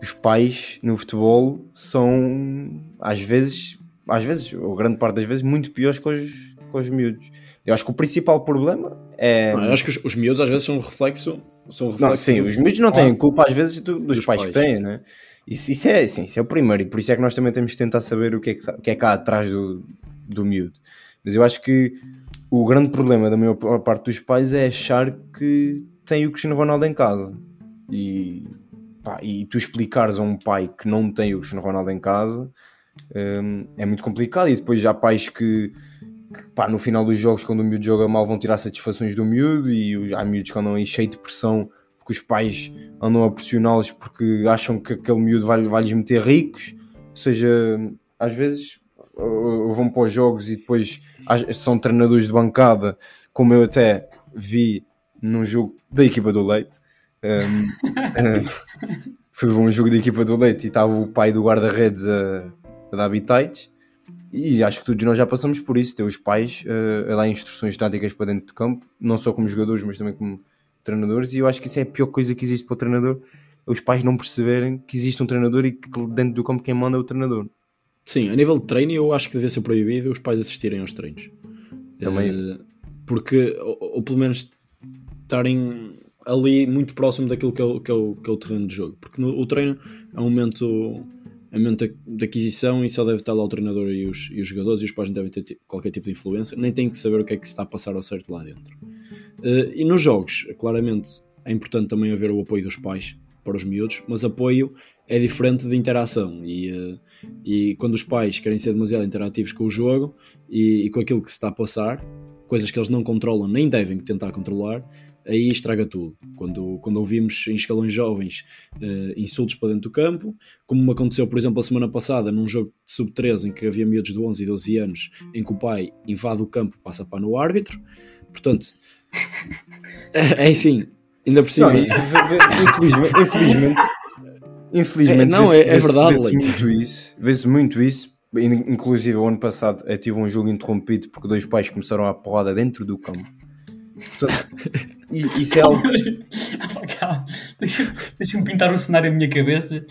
os pais no futebol são às vezes, às vezes, ou grande parte das vezes, muito piores que os, que os miúdos. Eu acho que o principal problema é. Não, eu acho que os, os miúdos às vezes são um reflexo. São um reflexo Não, sim, do- os miúdos não têm culpa às vezes do- dos, Dos pais, pais. que têm, né? Isso, isso, é, sim, isso é o primeiro, e por isso é que nós também temos que tentar saber o que é que, o que, é que há atrás do, do miúdo. Mas eu acho que o grande problema da maior parte dos pais é achar que tem o Cristiano Ronaldo em casa. E, pá, e tu explicares a um pai que não tem o Cristiano Ronaldo em casa hum, é muito complicado. E depois há pais que, pá, no final dos jogos, quando o miúdo joga mal, vão tirar satisfações do miúdo. E os- há miúdos que andam aí cheio de pressão porque os pais andam a pressioná-los porque acham que aquele miúdo vai, vai lhes meter ricos. Ou seja, às vezes vão para os jogos e depois são treinadores de bancada, como eu até vi num jogo da equipa do Leite. Um, ver um jogo da equipa do Leite e estava o pai do guarda-redes a, a dar bitites. E acho que todos nós já passamos por isso, ter os pais uh, a dar instruções táticas para dentro de campo, não só como jogadores, mas também como treinadores. E eu acho que isso é a pior coisa que existe para o treinador: os pais não perceberem que existe um treinador e que dentro do campo quem manda é o treinador. Sim, a nível de treino, eu acho que devia ser proibido os pais assistirem aos treinos. Também. Eh, porque, ou, ou pelo menos estarem ali muito próximo daquilo que é o, que é o, que é o terreno de jogo. Porque no, o treino é um momento, momento de, de aquisição e só deve estar lá o treinador e os, e os jogadores, e os pais não devem ter qualquer tipo de influência, nem têm que saber o que é que se está a passar ao certo lá dentro. Eh, e nos jogos, claramente, é importante também haver o apoio dos pais para os miúdos, mas apoio é diferente de interação. E, eh, e quando os pais querem ser demasiado interativos com o jogo e, e com aquilo que se está a passar, coisas que eles não controlam nem devem tentar controlar, aí estraga tudo. Quando, quando ouvimos em escalões jovens eh, insultos para dentro do campo, como me aconteceu, por exemplo, a semana passada, num jogo de sub-13 em que havia miúdos de 11 e 12 anos, em que o pai invade o campo, passa para no árbitro. Portanto, é, é assim, ainda por cima. Não, infelizmente, infelizmente, Infelizmente, É, não, é- é verdade, Vê-se muito isso. Vê-se muito isso. In- Inclusive, o ano passado eu tive um jogo interrompido porque dois pais começaram a porrada dentro do campo. Portanto, isso é algo. Calma. Deixa- Deixa-me pintar o cenário na minha cabeça.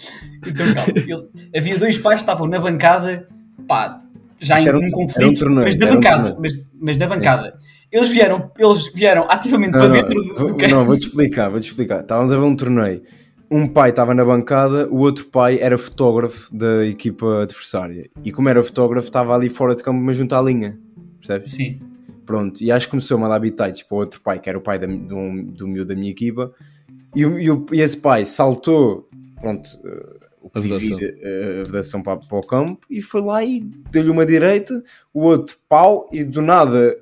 Então, calma. Ele- havia dois pais que estavam na bancada, pá, já Isto em um- um conflito, um torneio, mas na um bancada. torneio. mas, mas na bancada. Eles vieram, eles vieram ativamente Não, para não, dentro do, não, vou-te explicar, vou-te explicar. Estávamos a ver um torneio. Um pai estava na bancada, o outro pai era fotógrafo da equipa adversária. E como era fotógrafo, estava ali fora de campo, mas junto à linha. Percebes? Sim. Pronto, e acho que começou a mandar bitites para o outro pai, que era o pai da, do, do miúdo da minha equipa, e, e e esse pai saltou, pronto, eh, o A vedação. eh, a vedação para, para o campo, e foi lá e deu-lhe uma direita, o outro pau, e do nada,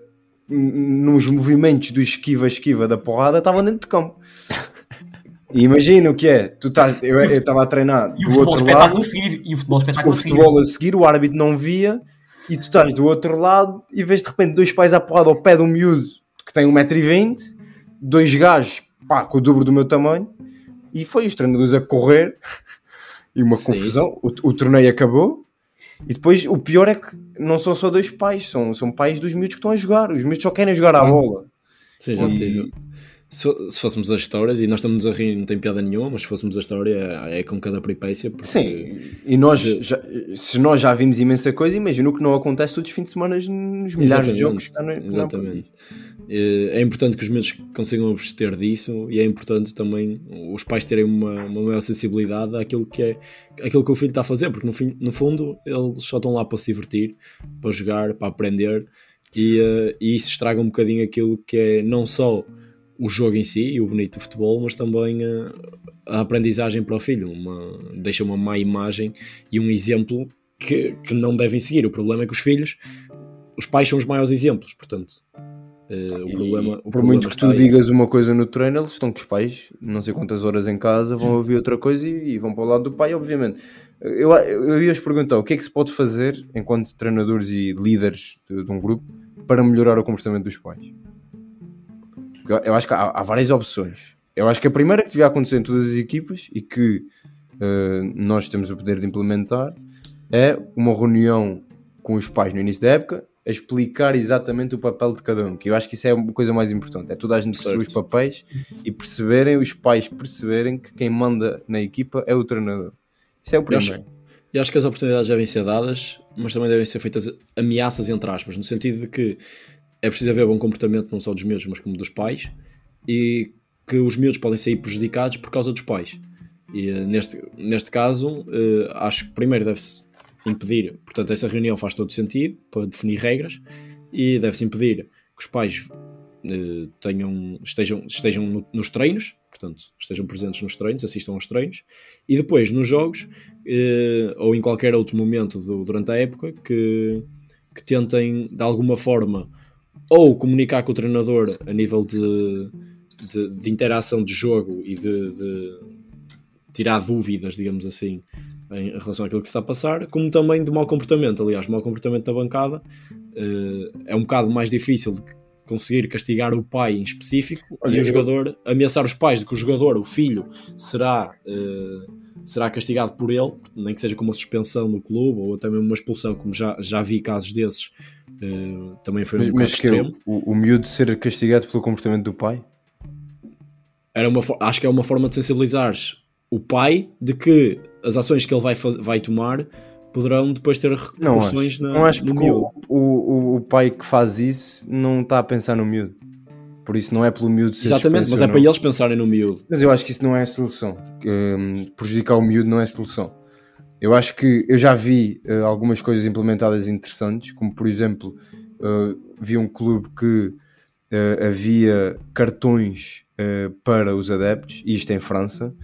nos movimentos do esquiva-esquiva da porrada, estava dentro de campo. E imagina o que é, tu estás, eu estava a treinar E o do futebol outro lado, a seguir. E o futebol o espetáculo futebol a seguir, o árbitro não via e tu estás do outro lado e vês de repente dois pais à porrada ao pé de um miúdo que tem 1,20m, dois gajos pá, com o dobro do meu tamanho e foi os treinadores a correr e uma Sim, confusão. O, o torneio acabou e depois o pior é que não são só dois pais, são, são pais dos miúdos que estão a jogar. Os miúdos só querem jogar à bola. Sim, já E-. Se, fôssemos as histórias, e nós estamos a rir, não tem piada nenhuma, mas se fôssemos a história, é, com cada peripécia. Porque, Sim, e nós, já- se nós já vimos imensa coisa, imagina o que não acontece todos os fins de semana nos milhares de Exatamente, jogos. que no- Exatamente. Eh, É importante que os miúdos consigam abster disso e é importante também os pais terem uma, uma maior sensibilidade àquilo que é aquilo que o filho está a fazer, porque no, fim, no fundo eles só estão lá para se divertir, para jogar, para aprender e, eh, e isso estraga um bocadinho aquilo que é não só o jogo em si e o bonito do futebol, mas também eh, a aprendizagem para o filho, uma, deixa uma má imagem e um exemplo que, que não devem seguir. O problema é que os filhos, os pais são os maiores exemplos, portanto. eh, o E- problema, o por problema muito que tu aí. digas uma coisa no treino, eles estão com os pais, não sei quantas horas em casa, vão ouvir outra coisa e, e vão para o lado do pai, obviamente. Eu, eu ia-vos perguntar o que é que se pode fazer enquanto treinadores e líderes de, de um grupo para melhorar o comportamento dos pais? Eu, acho que há, há várias opções. Eu acho que a primeira que devia acontecer em todas as equipas e que eh, nós temos o poder de implementar é uma reunião com os pais no início da época a explicar exatamente o papel de cada um. Que eu acho que isso é a coisa mais importante. É toda a gente perceber os papéis e perceberem, os pais perceberem que quem manda na equipa é o treinador. Isso é o primeiro. E acho que as oportunidades devem ser dadas, mas também devem ser feitas ameaças, entre aspas, no sentido de que é preciso haver bom comportamento não só dos miúdos, mas como dos pais, e que os miúdos podem sair prejudicados por causa dos pais. E eh, neste, neste caso, eh, acho que primeiro deve-se impedir, portanto, essa reunião faz todo sentido para definir regras, e deve-se impedir que os pais eh, tenham, estejam, estejam no- nos treinos, portanto, estejam presentes nos treinos, assistam aos treinos, e depois nos jogos, ou em qualquer outro momento do- durante a época, que, que tentem de alguma forma ou comunicar com o treinador a nível de, de, de interação de jogo e de, de tirar dúvidas, digamos assim, em relação àquilo que se está a passar, como também de mau comportamento. Aliás, mau comportamento da bancada eh, é um bocado mais difícil de conseguir castigar o pai em específico Olha, e o jogador ameaçar os pais de que o jogador, o filho, será, eh, será castigado por ele, nem que seja com uma suspensão no clube ou até mesmo uma expulsão, como já, já vi casos desses, eh, também foi um Mas, mas que é extremo. o, o miúdo ser castigado pelo comportamento do pai? Era uma, acho que é uma forma de sensibilizares o pai de que as ações que ele vai, vai tomar poderão depois ter Não repercussões acho. na, não acho no miúdo. o, o, o pai que faz isso não está a pensar no miúdo. Por isso não é pelo miúdo ser Exatamente, mas é não. para eles pensarem no miúdo. Mas eu acho que isso não é a solução. Hum, prejudicar o miúdo não é a solução. Eu acho que eu já vi eh, algumas coisas implementadas interessantes, como por exemplo, eh, vi um clube que eh, havia cartões para os adeptos, e isto em França.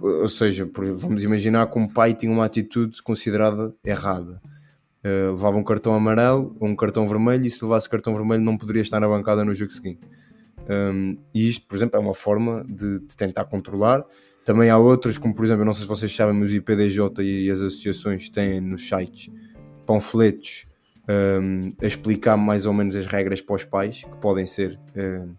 Ou, ou seja, por- vamos imaginar que um pai tinha uma atitude considerada errada. Levava um cartão amarelo ou um cartão vermelho, e se levasse cartão vermelho não poderia estar na bancada no jogo seguinte. Um, e isto, por exemplo, é uma forma de, de tentar controlar. Também há outras, como por exemplo, não sei se vocês sabem, mas o IPDJ e as associações têm nos sites panfletos um, a explicar mais ou menos as regras para os pais que podem ser um,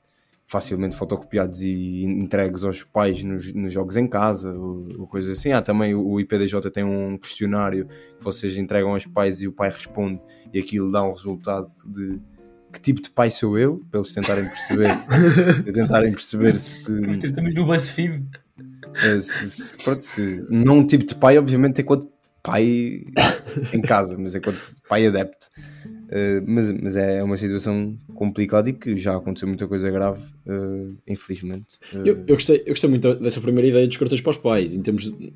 facilmente fotocopiados e entregues aos pais nos, nos jogos em casa ou, ou coisas assim. Há também o IPDJ tem um questionário que vocês entregam aos pais e o pai responde e aquilo dá um resultado de que tipo de pai sou eu, para eles tentarem perceber, tentarem perceber se, Estamos no BuzzFeed. Se, pronto, se não tipo de pai, obviamente, enquanto pai em casa, mas enquanto pai adepto. Eh, mas, mas é uma situação complicada e que já aconteceu muita coisa grave, eh, infelizmente. Eh, Eu, eu gostei, eu gostei muito dessa primeira ideia dos cartões para os pais. Em termos de,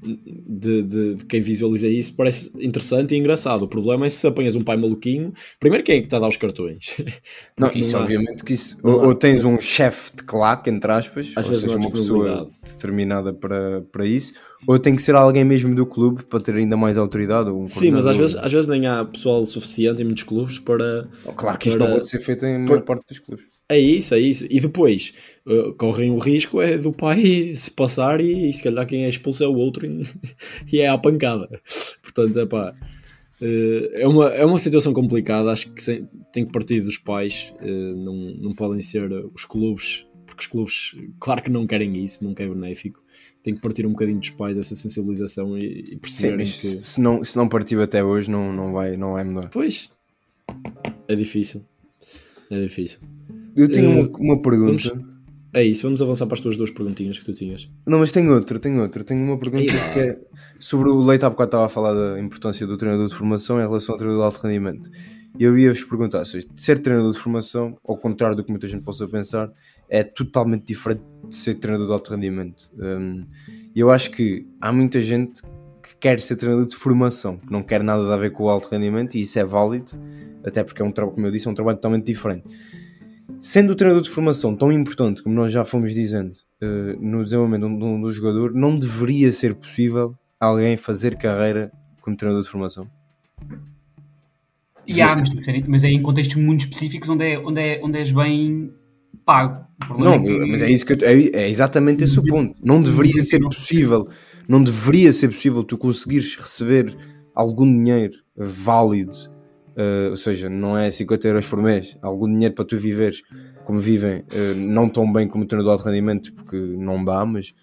de- de- de quem visualiza isso, parece interessante e engraçado. O problema é se apanhas um pai maluquinho. Primeiro, quem é que está a dar os cartões? não, isso há- obviamente que isso. não Ou, ou tens um chefe de claque, entre aspas, Às ou vezes seja, não uma pessoa determinada para, para isso, ou tem que ser alguém mesmo do clube para ter ainda mais autoridade. Um Sim, mas às vezes, às vezes nem há pessoal suficiente em muitos clubes para. Claro que isto para- não pode ser feito em maior parte dos clubes. É isso, é isso. E depois uh, correm o risco é do pai se passar e, se calhar quem é expulso é o outro e, e é à pancada. Portanto, é pá. uh, é, uma, é uma situação complicada. Acho que sem- tem que partir dos pais. uh, não, não podem ser os clubes, porque os clubes, claro que não querem isso, nunca é benéfico. Tem que partir um bocadinho dos pais essa sensibilização e, e perceberem que. se não, se não partiu até hoje, não, não, vai, não vai mudar. Pois. É difícil. É difícil. Eu tenho Eh, uma, uma pergunta. vamos- É isso, vamos avançar para as tuas duas perguntinhas que tu tinhas. Não, mas tenho outra, tenho outra. Tenho uma pergunta Ei lá. que é sobre o Leite. Há bocado estava a falar da importância do treinador de formação em relação ao treinador de alto rendimento. E eu ia-vos perguntar se ser treinador de formação, ao contrário do que muita gente possa pensar, é totalmente diferente de ser treinador de alto rendimento. E eu acho que há muita gente que quer ser treinador de formação, que não quer nada a ver com o alto rendimento, e isso é válido, até porque é um trabalho, como eu disse, é um trabalho totalmente diferente. Sendo o treinador de formação tão importante, como nós já fomos dizendo, eh, no desenvolvimento de um- do jogador, não deveria ser possível alguém fazer carreira como treinador de formação? Há, mas, mas é em contextos muito específicos onde, é, onde, é, onde és bem pago. Não, que- mas é isso que eu, é, é exatamente esse o ponto. Não deveria ser possível, não deveria ser possível tu conseguires receber algum dinheiro válido, eh, ou seja, não é 50 euros por mês, algum dinheiro para tu viveres como vivem, eh, não tão bem como o treinador de rendimento, porque não dá, mas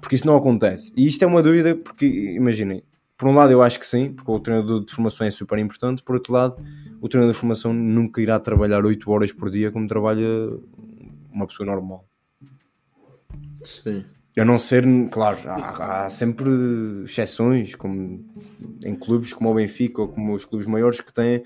porque isso não acontece. E isto é uma dúvida, porque imaginem, por um lado eu acho que sim, porque o treinador de formação é super importante, por outro lado, o treinador de formação nunca irá trabalhar 8 horas por dia como trabalha uma pessoa normal. Sim. A não ser, claro, há, há sempre exceções, como em clubes como o Benfica ou como os clubes maiores que têm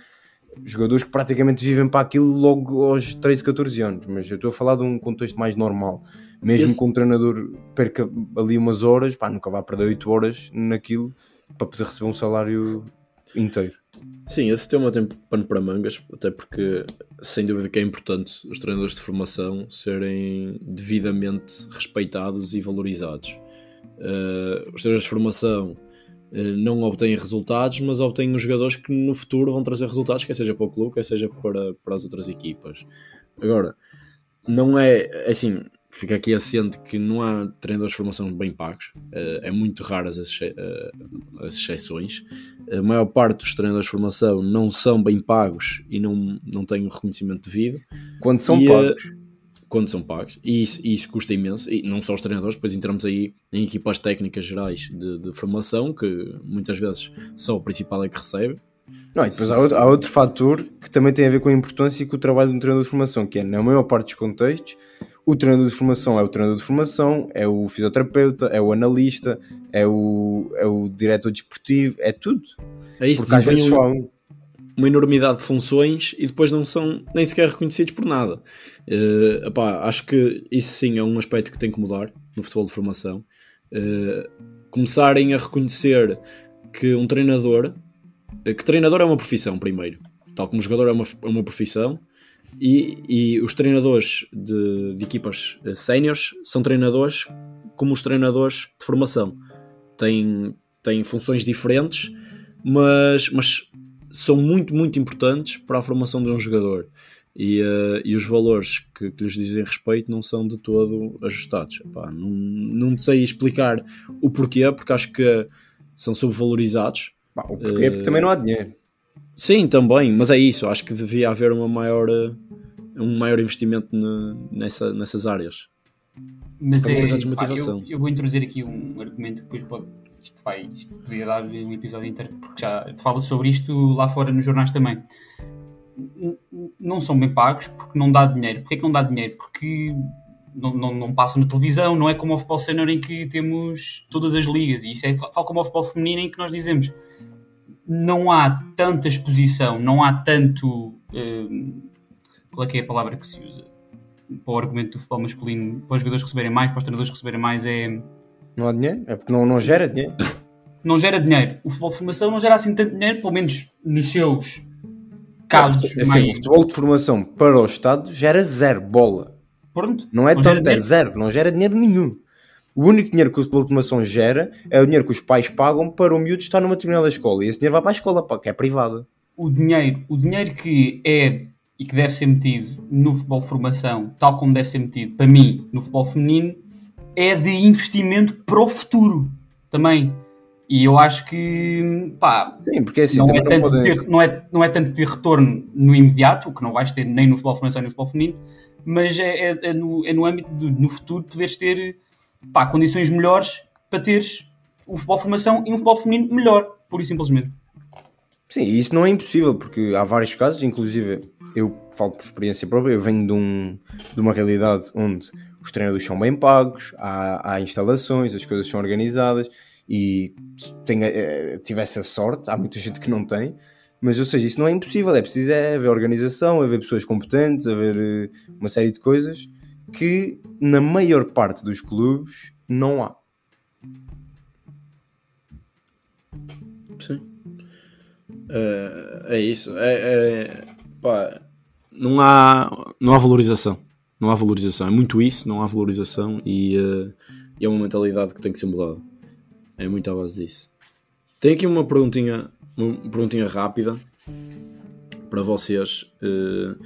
jogadores que praticamente vivem para aquilo logo aos 13, 14 anos. Mas eu estou a falar de um contexto mais normal. Mesmo Esse- que um treinador perca ali umas horas, pá, nunca vai perder 8 horas naquilo para poder receber um salário inteiro. Sim, esse tema tem pano para mangas, até porque sem dúvida que é importante os treinadores de formação serem devidamente respeitados e valorizados. Eh, os treinadores de formação eh, não obtêm resultados, mas obtêm os jogadores que no futuro vão trazer resultados, quer seja para o clube, quer seja para, para as outras equipas. Agora, não é é assim, fica aqui assente que não há treinadores de formação bem pagos, eh, é muito raras as, eh, as exceções. A maior parte dos treinadores de formação não são bem pagos e não, não têm o reconhecimento devido Quando são E, pagos. quando são pagos, e isso, e isso custa imenso, e não só os treinadores, depois entramos aí em equipas técnicas gerais de, de formação, que muitas vezes só o principal é que recebe. Não, e depois há outro, há outro fator que também tem a ver com a importância que o trabalho de um treinador de formação, que é, na maior parte dos contextos, o treinador de formação é o treinador de formação, é o fisioterapeuta, é o analista, é o, é o diretor desportivo, é tudo. É isso, Porque às vezes só um. uma enormidade de funções e depois não são nem sequer reconhecidos por nada. Epá, acho que isso sim é um aspecto que tem que mudar no futebol de formação. Eh, começarem a reconhecer que um treinador, eh, que treinador é uma profissão primeiro, tal como jogador é uma, é uma profissão, e, e os treinadores de, de equipas eh, séniores são treinadores como os treinadores de formação. Têm, têm funções diferentes, mas, mas são muito, muito importantes para a formação de um jogador. E, eh, e os valores que, que lhes dizem respeito não são de todo ajustados. Epá, não, não sei explicar o porquê, porque acho que são subvalorizados. Pá, o porquê? Porque também não há dinheiro. Sim, também, mas é isso. Acho que devia haver uma maior, eh, um maior investimento nessa, nessas áreas. Mas é, eu, eu, vou introduzir aqui um argumento que depois pode, isto vai, isto poderia dar um episódio inteiro, porque já fala sobre isto lá fora nos jornais também. Não são bem pagos porque não dá dinheiro. Porquê que não dá dinheiro? Porque não, não, não passa na televisão, não é como o futebol sénior em que temos todas as ligas, e isso é tal como o futebol feminino em que nós dizemos não há tanta exposição, não há tanto. Hum, qual é que é a palavra que se usa? Para o argumento do futebol masculino, para os jogadores receberem mais, para os treinadores receberem mais, é. Não há dinheiro? É porque não, não gera dinheiro. Não gera dinheiro. O futebol de formação não gera assim tanto dinheiro, pelo menos nos seus casos. É, assim, mais... O futebol de formação para o Estado gera zero bola. Pronto. Não é não tanto, é zero, não gera dinheiro nenhum. O único dinheiro que o futebol de formação gera é o dinheiro que os pais pagam para o miúdo estar numa determinada escola. E esse dinheiro vai para a escola, pá, que é privada. O dinheiro, o dinheiro que é e que deve ser metido no futebol de formação, tal como deve ser metido, para mim, no futebol feminino, é de investimento para o futuro também. E eu acho que, pá, Sim, porque é assim, não, é tanto não, ter, não, é, não é tanto ter retorno no imediato, o que não vais ter nem no futebol de formação nem no futebol feminino, mas é, é, é, no, é no âmbito de, no futuro poderes ter pá, condições melhores para teres o futebol de formação e um futebol feminino melhor, pura e simplesmente. Sim, e isso não é impossível, porque há vários casos, inclusive eu falo por experiência própria, eu venho de, um, de uma realidade onde os treinadores são bem pagos, há, há instalações, as coisas são organizadas e se eh, tivesse a sorte, há muita gente que não tem, mas, ou seja, isso não é impossível. É preciso é haver organização, haver pessoas competentes, haver eh, uma série de coisas que na maior parte dos clubes não há. Sim. Uh, é isso. É, é, pá, não, há, não há valorização. Não há valorização. É muito isso, não há valorização e, uh, e é uma mentalidade que tem que ser mudada. É muito à base disso. Tem aqui uma perguntinha uma perguntinha rápida para vocês uh,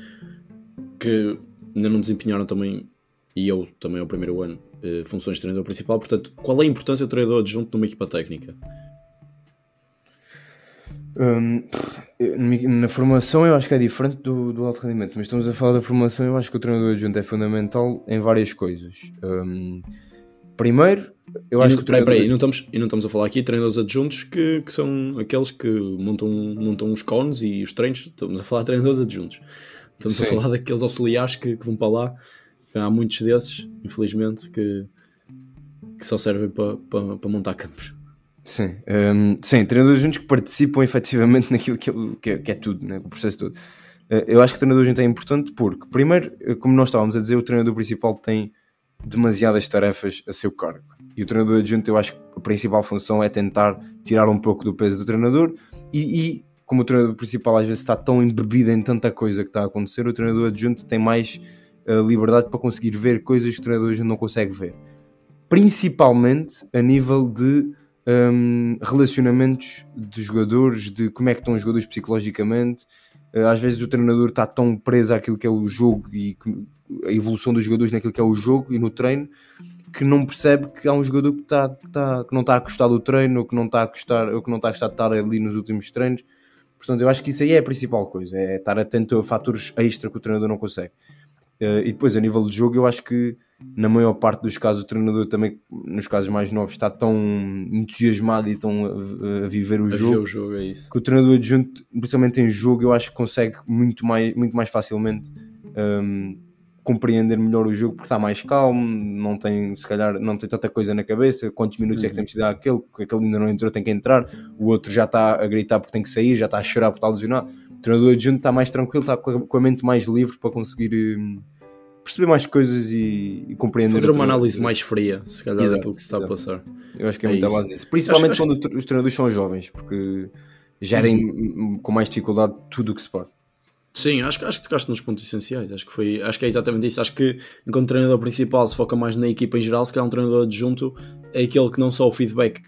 que ainda não desempenharam também, e eu também ao primeiro ano, uh, funções de treinador principal. Portanto, qual é a importância do treinador adjunto numa equipa técnica? Um, na formação eu acho que é diferente do, do alto rendimento, mas estamos a falar da formação. Eu acho que o treinador adjunto é fundamental em várias coisas. Um, primeiro, eu acho não, que o treinador... peraí, não estamos, e não estamos a falar aqui de treinadores adjuntos que, que são aqueles que montam, montam os cones e os treinos. Estamos a falar de treinadores adjuntos. Estamos Sim. a falar daqueles auxiliares que, que, vão para lá. Há muitos desses, infelizmente, que, que só servem para, para, para montar campos. Sim, um, sim, treinadores juntos que participam efetivamente naquilo que é, que é, que é tudo, né, o processo todo. Uh, eu acho que o treinador junto é importante porque, primeiro, como nós estávamos a dizer, o treinador principal tem demasiadas tarefas a seu cargo. E o treinador adjunto, eu acho que a principal função é tentar tirar um pouco do peso do treinador e, e como o treinador principal às vezes está tão embebido em tanta coisa que está a acontecer, o treinador adjunto tem mais uh, liberdade para conseguir ver coisas que o treinador adjunto não consegue ver. Principalmente a nível de um, relacionamentos de jogadores, de como é que estão os jogadores psicologicamente. Uh, às vezes o treinador está tão preso àquilo que é o jogo e a evolução dos jogadores naquilo que é o jogo e no treino que não percebe que há um jogador que, está, que, está, que não está a gostar do treino ou que não está a gostar ou que não está a gostar de estar ali nos últimos treinos. Portanto, eu acho que isso aí é a principal coisa, é estar atento a fatores extra que o treinador não consegue. Uh, e depois, a nível de jogo, eu acho que na maior parte dos casos o treinador também, nos casos mais novos, está tão entusiasmado e tão a, a viver o a jogo, o jogo é que o treinador adjunto, principalmente em jogo, eu acho que consegue muito mais, muito mais facilmente um, compreender melhor o jogo porque está mais calmo, não tem, se calhar, não tem tanta coisa na cabeça, quantos minutos uhum. é que temos de dar aquele, aquele ainda não entrou, tem que entrar, o outro já está a gritar porque tem que sair, já está a chorar porque está lesionado. O treinador adjunto está mais tranquilo, está com a mente mais livre para conseguir hum, perceber mais coisas e, e compreender. Fazer uma análise mais fria, se calhar, Exato. daquilo que se está a passar. Eu acho que é, é muito a base disso. Principalmente acho, quando acho... os treinadores são jovens, porque gerem uhum. com mais dificuldade tudo o que se passa. Sim, acho, acho que tocaste nos pontos essenciais. Acho que, foi, acho que é exatamente isso. Acho que enquanto treinador principal se foca mais na equipa em geral, se calhar um treinador adjunto é aquele que não só o feedback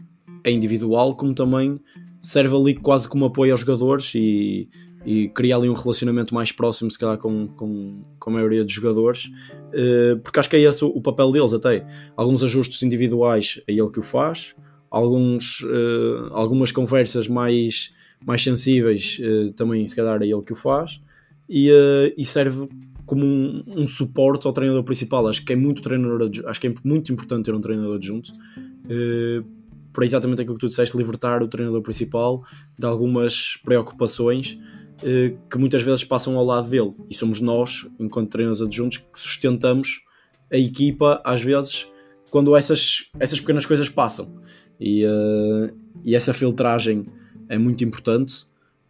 é individual, como também serve ali quase como apoio aos jogadores e, e cria ali um relacionamento mais próximo, se calhar, com, com, com a maioria dos jogadores, uh, porque acho que é esse o, o, papel deles até. Alguns ajustes individuais é ele que o faz, alguns, uh, algumas conversas mais, mais sensíveis uh, também, se calhar, é ele que o faz e, uh, e serve como um, um, suporte ao treinador principal. Acho que é muito treinador acho que é muito importante ter um treinador adjunto uh, para exatamente aquilo que tu disseste, libertar o treinador principal de algumas preocupações uh, que muitas vezes passam ao lado dele. E somos nós, enquanto treinadores adjuntos, que sustentamos a equipa às vezes quando essas, essas pequenas coisas passam. E, uh, e essa filtragem é muito importante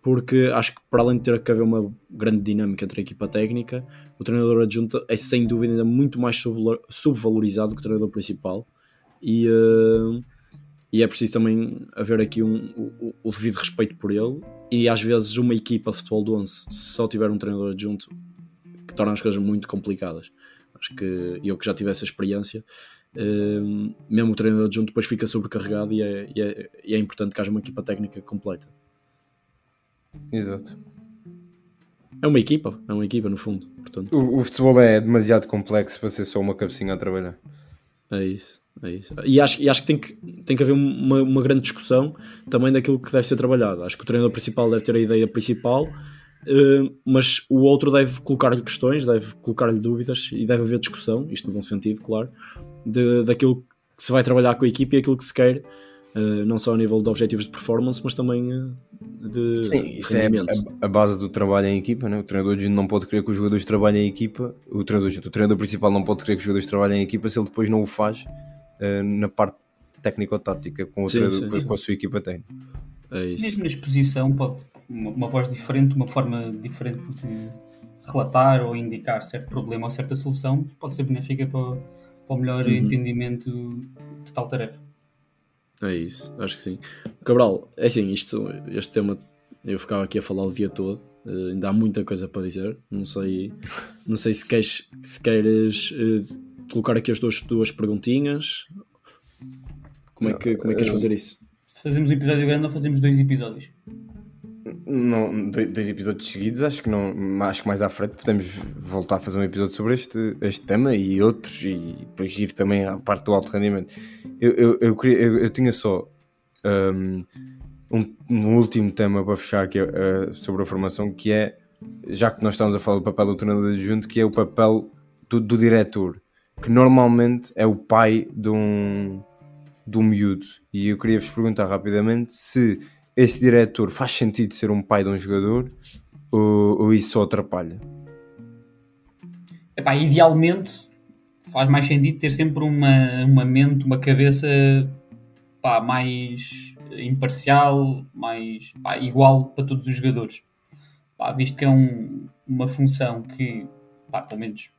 porque acho que para além de ter que haver uma grande dinâmica entre a equipa técnica, o treinador adjunto é sem dúvida ainda muito mais subvalorizado que o treinador principal. E, uh, e é preciso também haver aqui um, o, o, devido respeito por ele. E às vezes uma equipa de futebol do 11 se só tiver um treinador adjunto que torna as coisas muito complicadas. Acho que eu que já tive essa experiência uh, mesmo o treinador adjunto depois fica sobrecarregado e é, e é, e é importante que haja uma equipa técnica completa Exato. É uma equipa, é uma equipa no fundo. Portanto. O, o futebol é demasiado complexo para ser só uma cabecinha a trabalhar. É isso, é isso. E acho, e acho que, tem que tem que haver uma, uma grande discussão também daquilo que deve ser trabalhado. Acho que o treinador principal deve ter a ideia principal, uh, mas o outro deve colocar-lhe questões, deve colocar-lhe dúvidas e deve haver discussão, isto no bom sentido, claro, de, daquilo que se vai trabalhar com a equipe e aquilo que se quer não só a nível de objetivos de performance, mas também uh, de Sim, isso é a, a, base do trabalho em equipa. Né? O treinador não pode querer que os jogadores trabalhem em equipa, o treinador, o treinador principal não pode querer que os jogadores trabalhem em equipa se ele depois não o faz uh, na parte técnico-tática com, o sim, treinador, sim, com a sua equipa técnica. É Mesmo na exposição, pode uma, uma voz diferente, uma forma diferente de relatar ou indicar certo problema ou certa solução pode ser benéfica para, para o melhor uhum. entendimento de tal tarefa. É isso, acho que sim. Cabral, é assim, isto, este tema eu ficava aqui a falar o dia todo, uh, ainda há muita coisa para dizer. Não sei, não sei se queres, se queres uh, colocar aqui as duas, duas perguntinhas. Como é que, como é que queres fazer isso? Fazemos um episódio grande ou fazemos dois episódios? Não, dois episódios seguidos, acho que não, acho que mais à frente podemos voltar a fazer um episódio sobre este, este tema e outros, e depois ir também à parte do alto rendimento. Eu, eu, eu, queria, eu, eu tinha só um, um, um, último tema para fechar aqui uh, sobre a formação, que é, já que nós estamos a falar do papel do treinador adjunto, que é o papel do, do diretor, que normalmente é o pai de um, de um miúdo. E eu queria vos perguntar rapidamente se esse diretor faz sentido ser um pai de um jogador ou, ou isso só atrapalha? Epá, idealmente faz mais sentido ter sempre uma, uma mente, uma cabeça pá, mais imparcial, mais pá, igual para todos os jogadores. Pá, visto que é um, uma função que, pá, pelo menos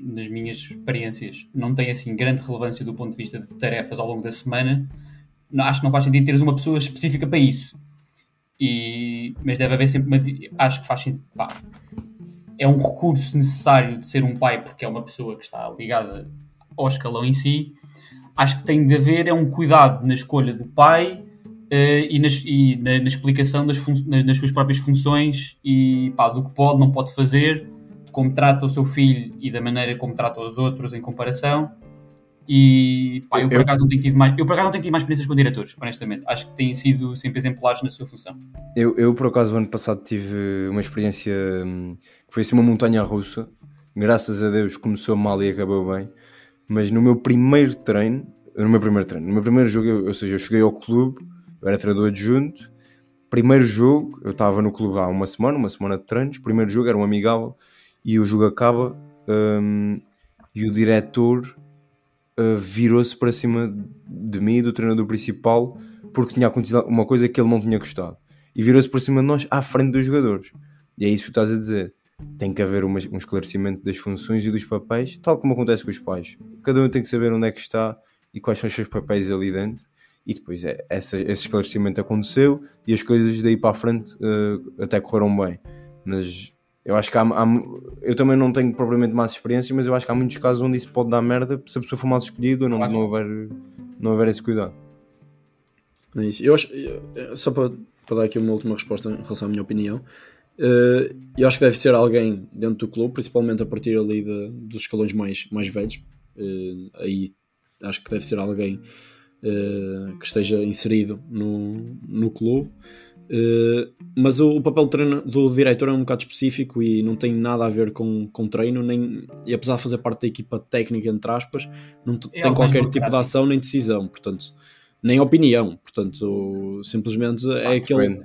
nas minhas experiências, não tem assim grande relevância do ponto de vista de tarefas ao longo da semana, acho que não faz sentido teres uma pessoa específica para isso. E, mas deve haver sempre uma. Acho que faz sentido. Pá, é um recurso necessário de ser um pai, porque é uma pessoa que está ligada ao escalão em si. Acho que tem de haver é um cuidado na escolha do pai uh, e, nas, e na, na, explicação das, nas suas próprias funções e pá, do que pode, não pode fazer, de como trata o seu filho e da maneira como trata os outros em comparação. E pá, eu, por acaso não tenho tido mais, eu por acaso não tenho tido mais experiências com diretores, honestamente. Acho que têm sido sempre exemplares na sua função. Eu, eu por acaso, ano passado tive uma experiência hum, que foi assim uma montanha russa. Graças a Deus começou mal e acabou bem. Mas no meu primeiro treino, no meu primeiro treino, no meu primeiro jogo, eu, ou seja, eu cheguei ao clube, eu era treinador adjunto. Primeiro jogo, eu estava no clube há uma semana, uma semana de treinos. Primeiro jogo era um amigável e o jogo acaba hum, e o diretor uh, virou-se para cima de mim, do treinador principal, porque tinha acontecido uma coisa que ele não tinha gostado. E virou-se para cima de nós à frente dos jogadores. E é isso que estás a dizer. Tem que haver uma, um esclarecimento das funções e dos papéis, tal como acontece com os pais. Cada um tem que saber onde é que está e quais são os seus papéis ali dentro. E depois é, essa, esse esclarecimento aconteceu e as coisas daí para a frente uh, até correram bem. Mas eu acho que há, há, eu também não tenho propriamente mais experiência, mas eu acho que há muitos casos onde isso pode dar merda se a pessoa for mal escolhida ou não, claro. não, houver, não houver esse cuidado. É isso. Eu acho, só para, para dar aqui uma última resposta em relação à minha opinião, eh, eu acho que deve ser alguém dentro do clube, principalmente a partir ali de, dos escalões mais, mais velhos. Eh, aí acho que deve ser alguém eh, que esteja inserido no, no clube Uh, mas o, o papel do, treino, do, diretor é um bocado específico e não tem nada a ver com, com treino, nem, e apesar de fazer parte da equipa técnica, entre aspas, não é tem qualquer tipo de ação nem decisão, portanto, nem opinião, portanto, simplesmente é aquele,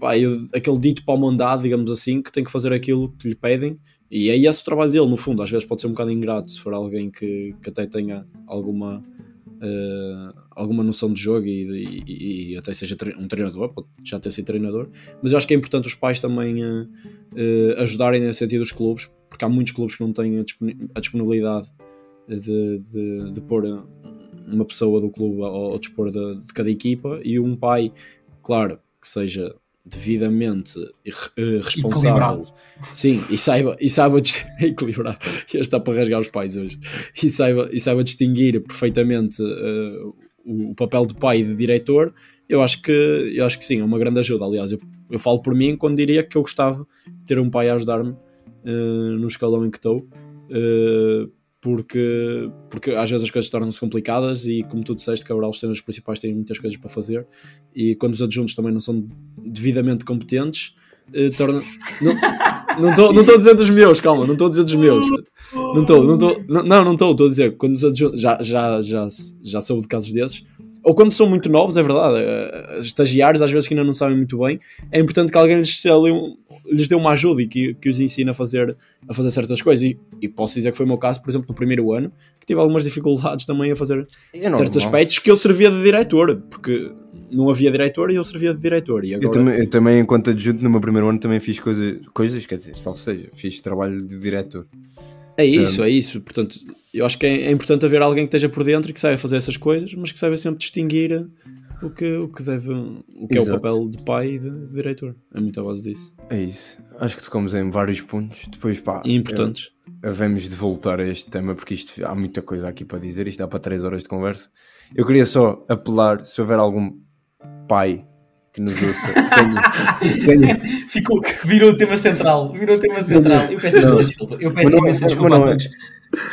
pá, aquele dito para o mandado, digamos assim, que tem que fazer aquilo que lhe pedem, e é esse o trabalho dele, no fundo, às vezes pode ser um bocado ingrato se for alguém que, que até tenha alguma uh, alguma noção de jogo e, e, e, até seja um treinador, pode já ter sido treinador, mas eu acho que é importante os pais também uh, uh, ajudarem nesse sentido os clubes, porque há muitos clubes que não têm a disponibilidade de, de, de pôr uma pessoa do clube ao, ao dispor de, de cada equipa e um pai, claro, que seja devidamente responsável. Sim, e saiba, e saiba equilibrar. está para rasgar os pais hoje. E saiba, e saiba distinguir perfeitamente uh, o, papel de pai e de diretor. Eu acho que, eu acho que sim, é uma grande ajuda. Aliás, eu, eu falo por mim quando diria que eu gostava de ter um pai a ajudar-me uh, no escalão em que estou porque, porque às vezes as coisas tornam-se complicadas e como tu disseste, Cabral, os temas principais têm muitas coisas para fazer e quando os adjuntos também não são devidamente competentes, eh, torna... não estou não não a dizer dos meus, calma, não estou a dizer dos meus. Não estou, não estou, não, não estou, estou a dizer, quando os adjuntos, já, já, já, já soube de casos desses, ou quando são muito novos, é verdade, uh, estagiários às vezes que ainda não sabem muito bem, é importante que alguém lhes, lhes dê uma ajuda e que, que os ensine a fazer, a fazer certas coisas. E, e, posso dizer que foi o meu caso, por exemplo, no primeiro ano, que tive algumas dificuldades também a fazer é certos aspectos que eu servia de diretor, porque não havia diretor e eu servia de diretor. E agora... eu, também, eu também, enquanto adjunto, no meu primeiro ano também fiz coisa, coisas, quer dizer, salvo seja, fiz trabalho de diretor. É isso, é isso. Portanto, eu acho que é, é, importante haver alguém que esteja por dentro e que saiba fazer essas coisas, mas que saiba sempre distinguir o que, o que deve, o que Exato. é o papel de pai e de, de, diretor. É muito à base disso. É isso. Acho que tocamos em vários pontos. Depois, pá. E importantes. Havemos de voltar a este tema porque isto há muita coisa aqui para dizer. Isto dá para 3 horas de conversa. Eu queria só apelar, se houver algum pai que nos ouça. Tenho, tenho... Ficou, virou o tema central. Virou o tema central. Eu peço imensa desculpa. Eu peço imensa desculpa a todos,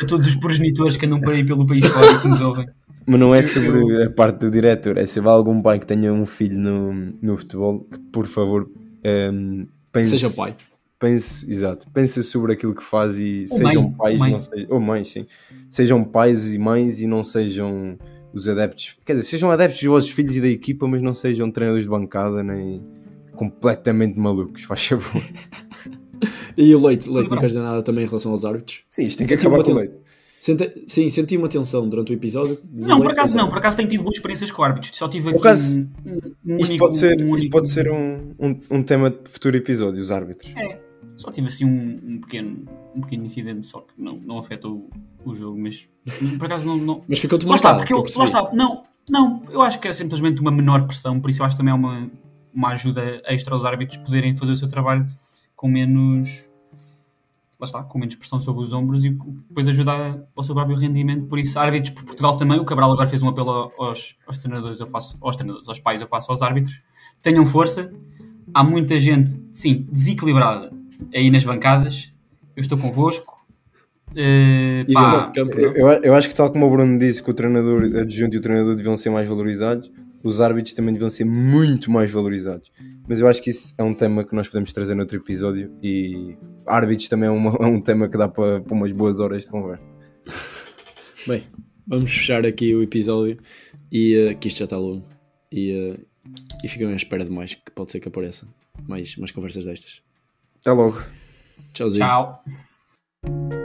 a todos os progenitores que andam por aí pelo país fora e que nos ouvem. Mas não é sobre a parte do diretor, é se houver algum pai que tenha um filho no, no futebol, que por favor um, ehm, pense, seja pai. Pense, exato, pense sobre aquilo que faz e ou sejam mãe, pais, mãe. Não sejam, ou mães, sim. Sejam pais e mães e não sejam os adeptos, quer dizer, sejam adeptos dos vossos filhos e da equipa, mas não sejam treinadores de bancada nem completamente malucos, faz favor. e o Leite, Leite, não queres dizer nada também em relação aos árbitros? Sim, isto tem que acabar com o Leite. Sim, senti uma tensão durante o episódio. Não, por acaso não, por acaso tenho tido boas experiências com árbitros. Só tive aqui acaso, um, um, isto, único, pode ser, um isto pode ser um, um, um tema de futuro episódio, os árbitros. É, só tive assim um, um, pequeno, um pequeno incidente, só que não, não afetou o, o jogo, mas por acaso não. não... Mas ficou-te Lá está, porque eu, lá está, não, não, eu acho que é simplesmente uma menor pressão, por isso eu acho que também é uma, uma ajuda extra aos árbitros poderem fazer o seu trabalho com menos lá está, com menos pressão sobre os ombros e depois ajuda ao seu próprio rendimento. Por isso, árbitros por Portugal também. O Cabral agora fez um apelo aos, aos treinadores, eu faço, aos treinadores, aos pais, eu faço aos árbitros. Tenham força. Há muita gente, sim, desequilibrada aí nas bancadas. Eu estou convosco. Uh, pá, campo, eu, eu, acho que tal como o Bruno disse que o treinador adjunto e o treinador deviam ser mais valorizados, os árbitros também deviam ser muito mais valorizados. Mas eu acho que isso é um tema que nós podemos trazer noutro episódio e árbitros também é, uma, é um tema que dá para, para umas boas horas de conversa. Bem, vamos fechar aqui o episódio e uh, que isto já está longo e, uh, e ficam à espera de mais que pode ser que apareça mais, mais conversas destas. Até logo. Tchauzinho. Tchau.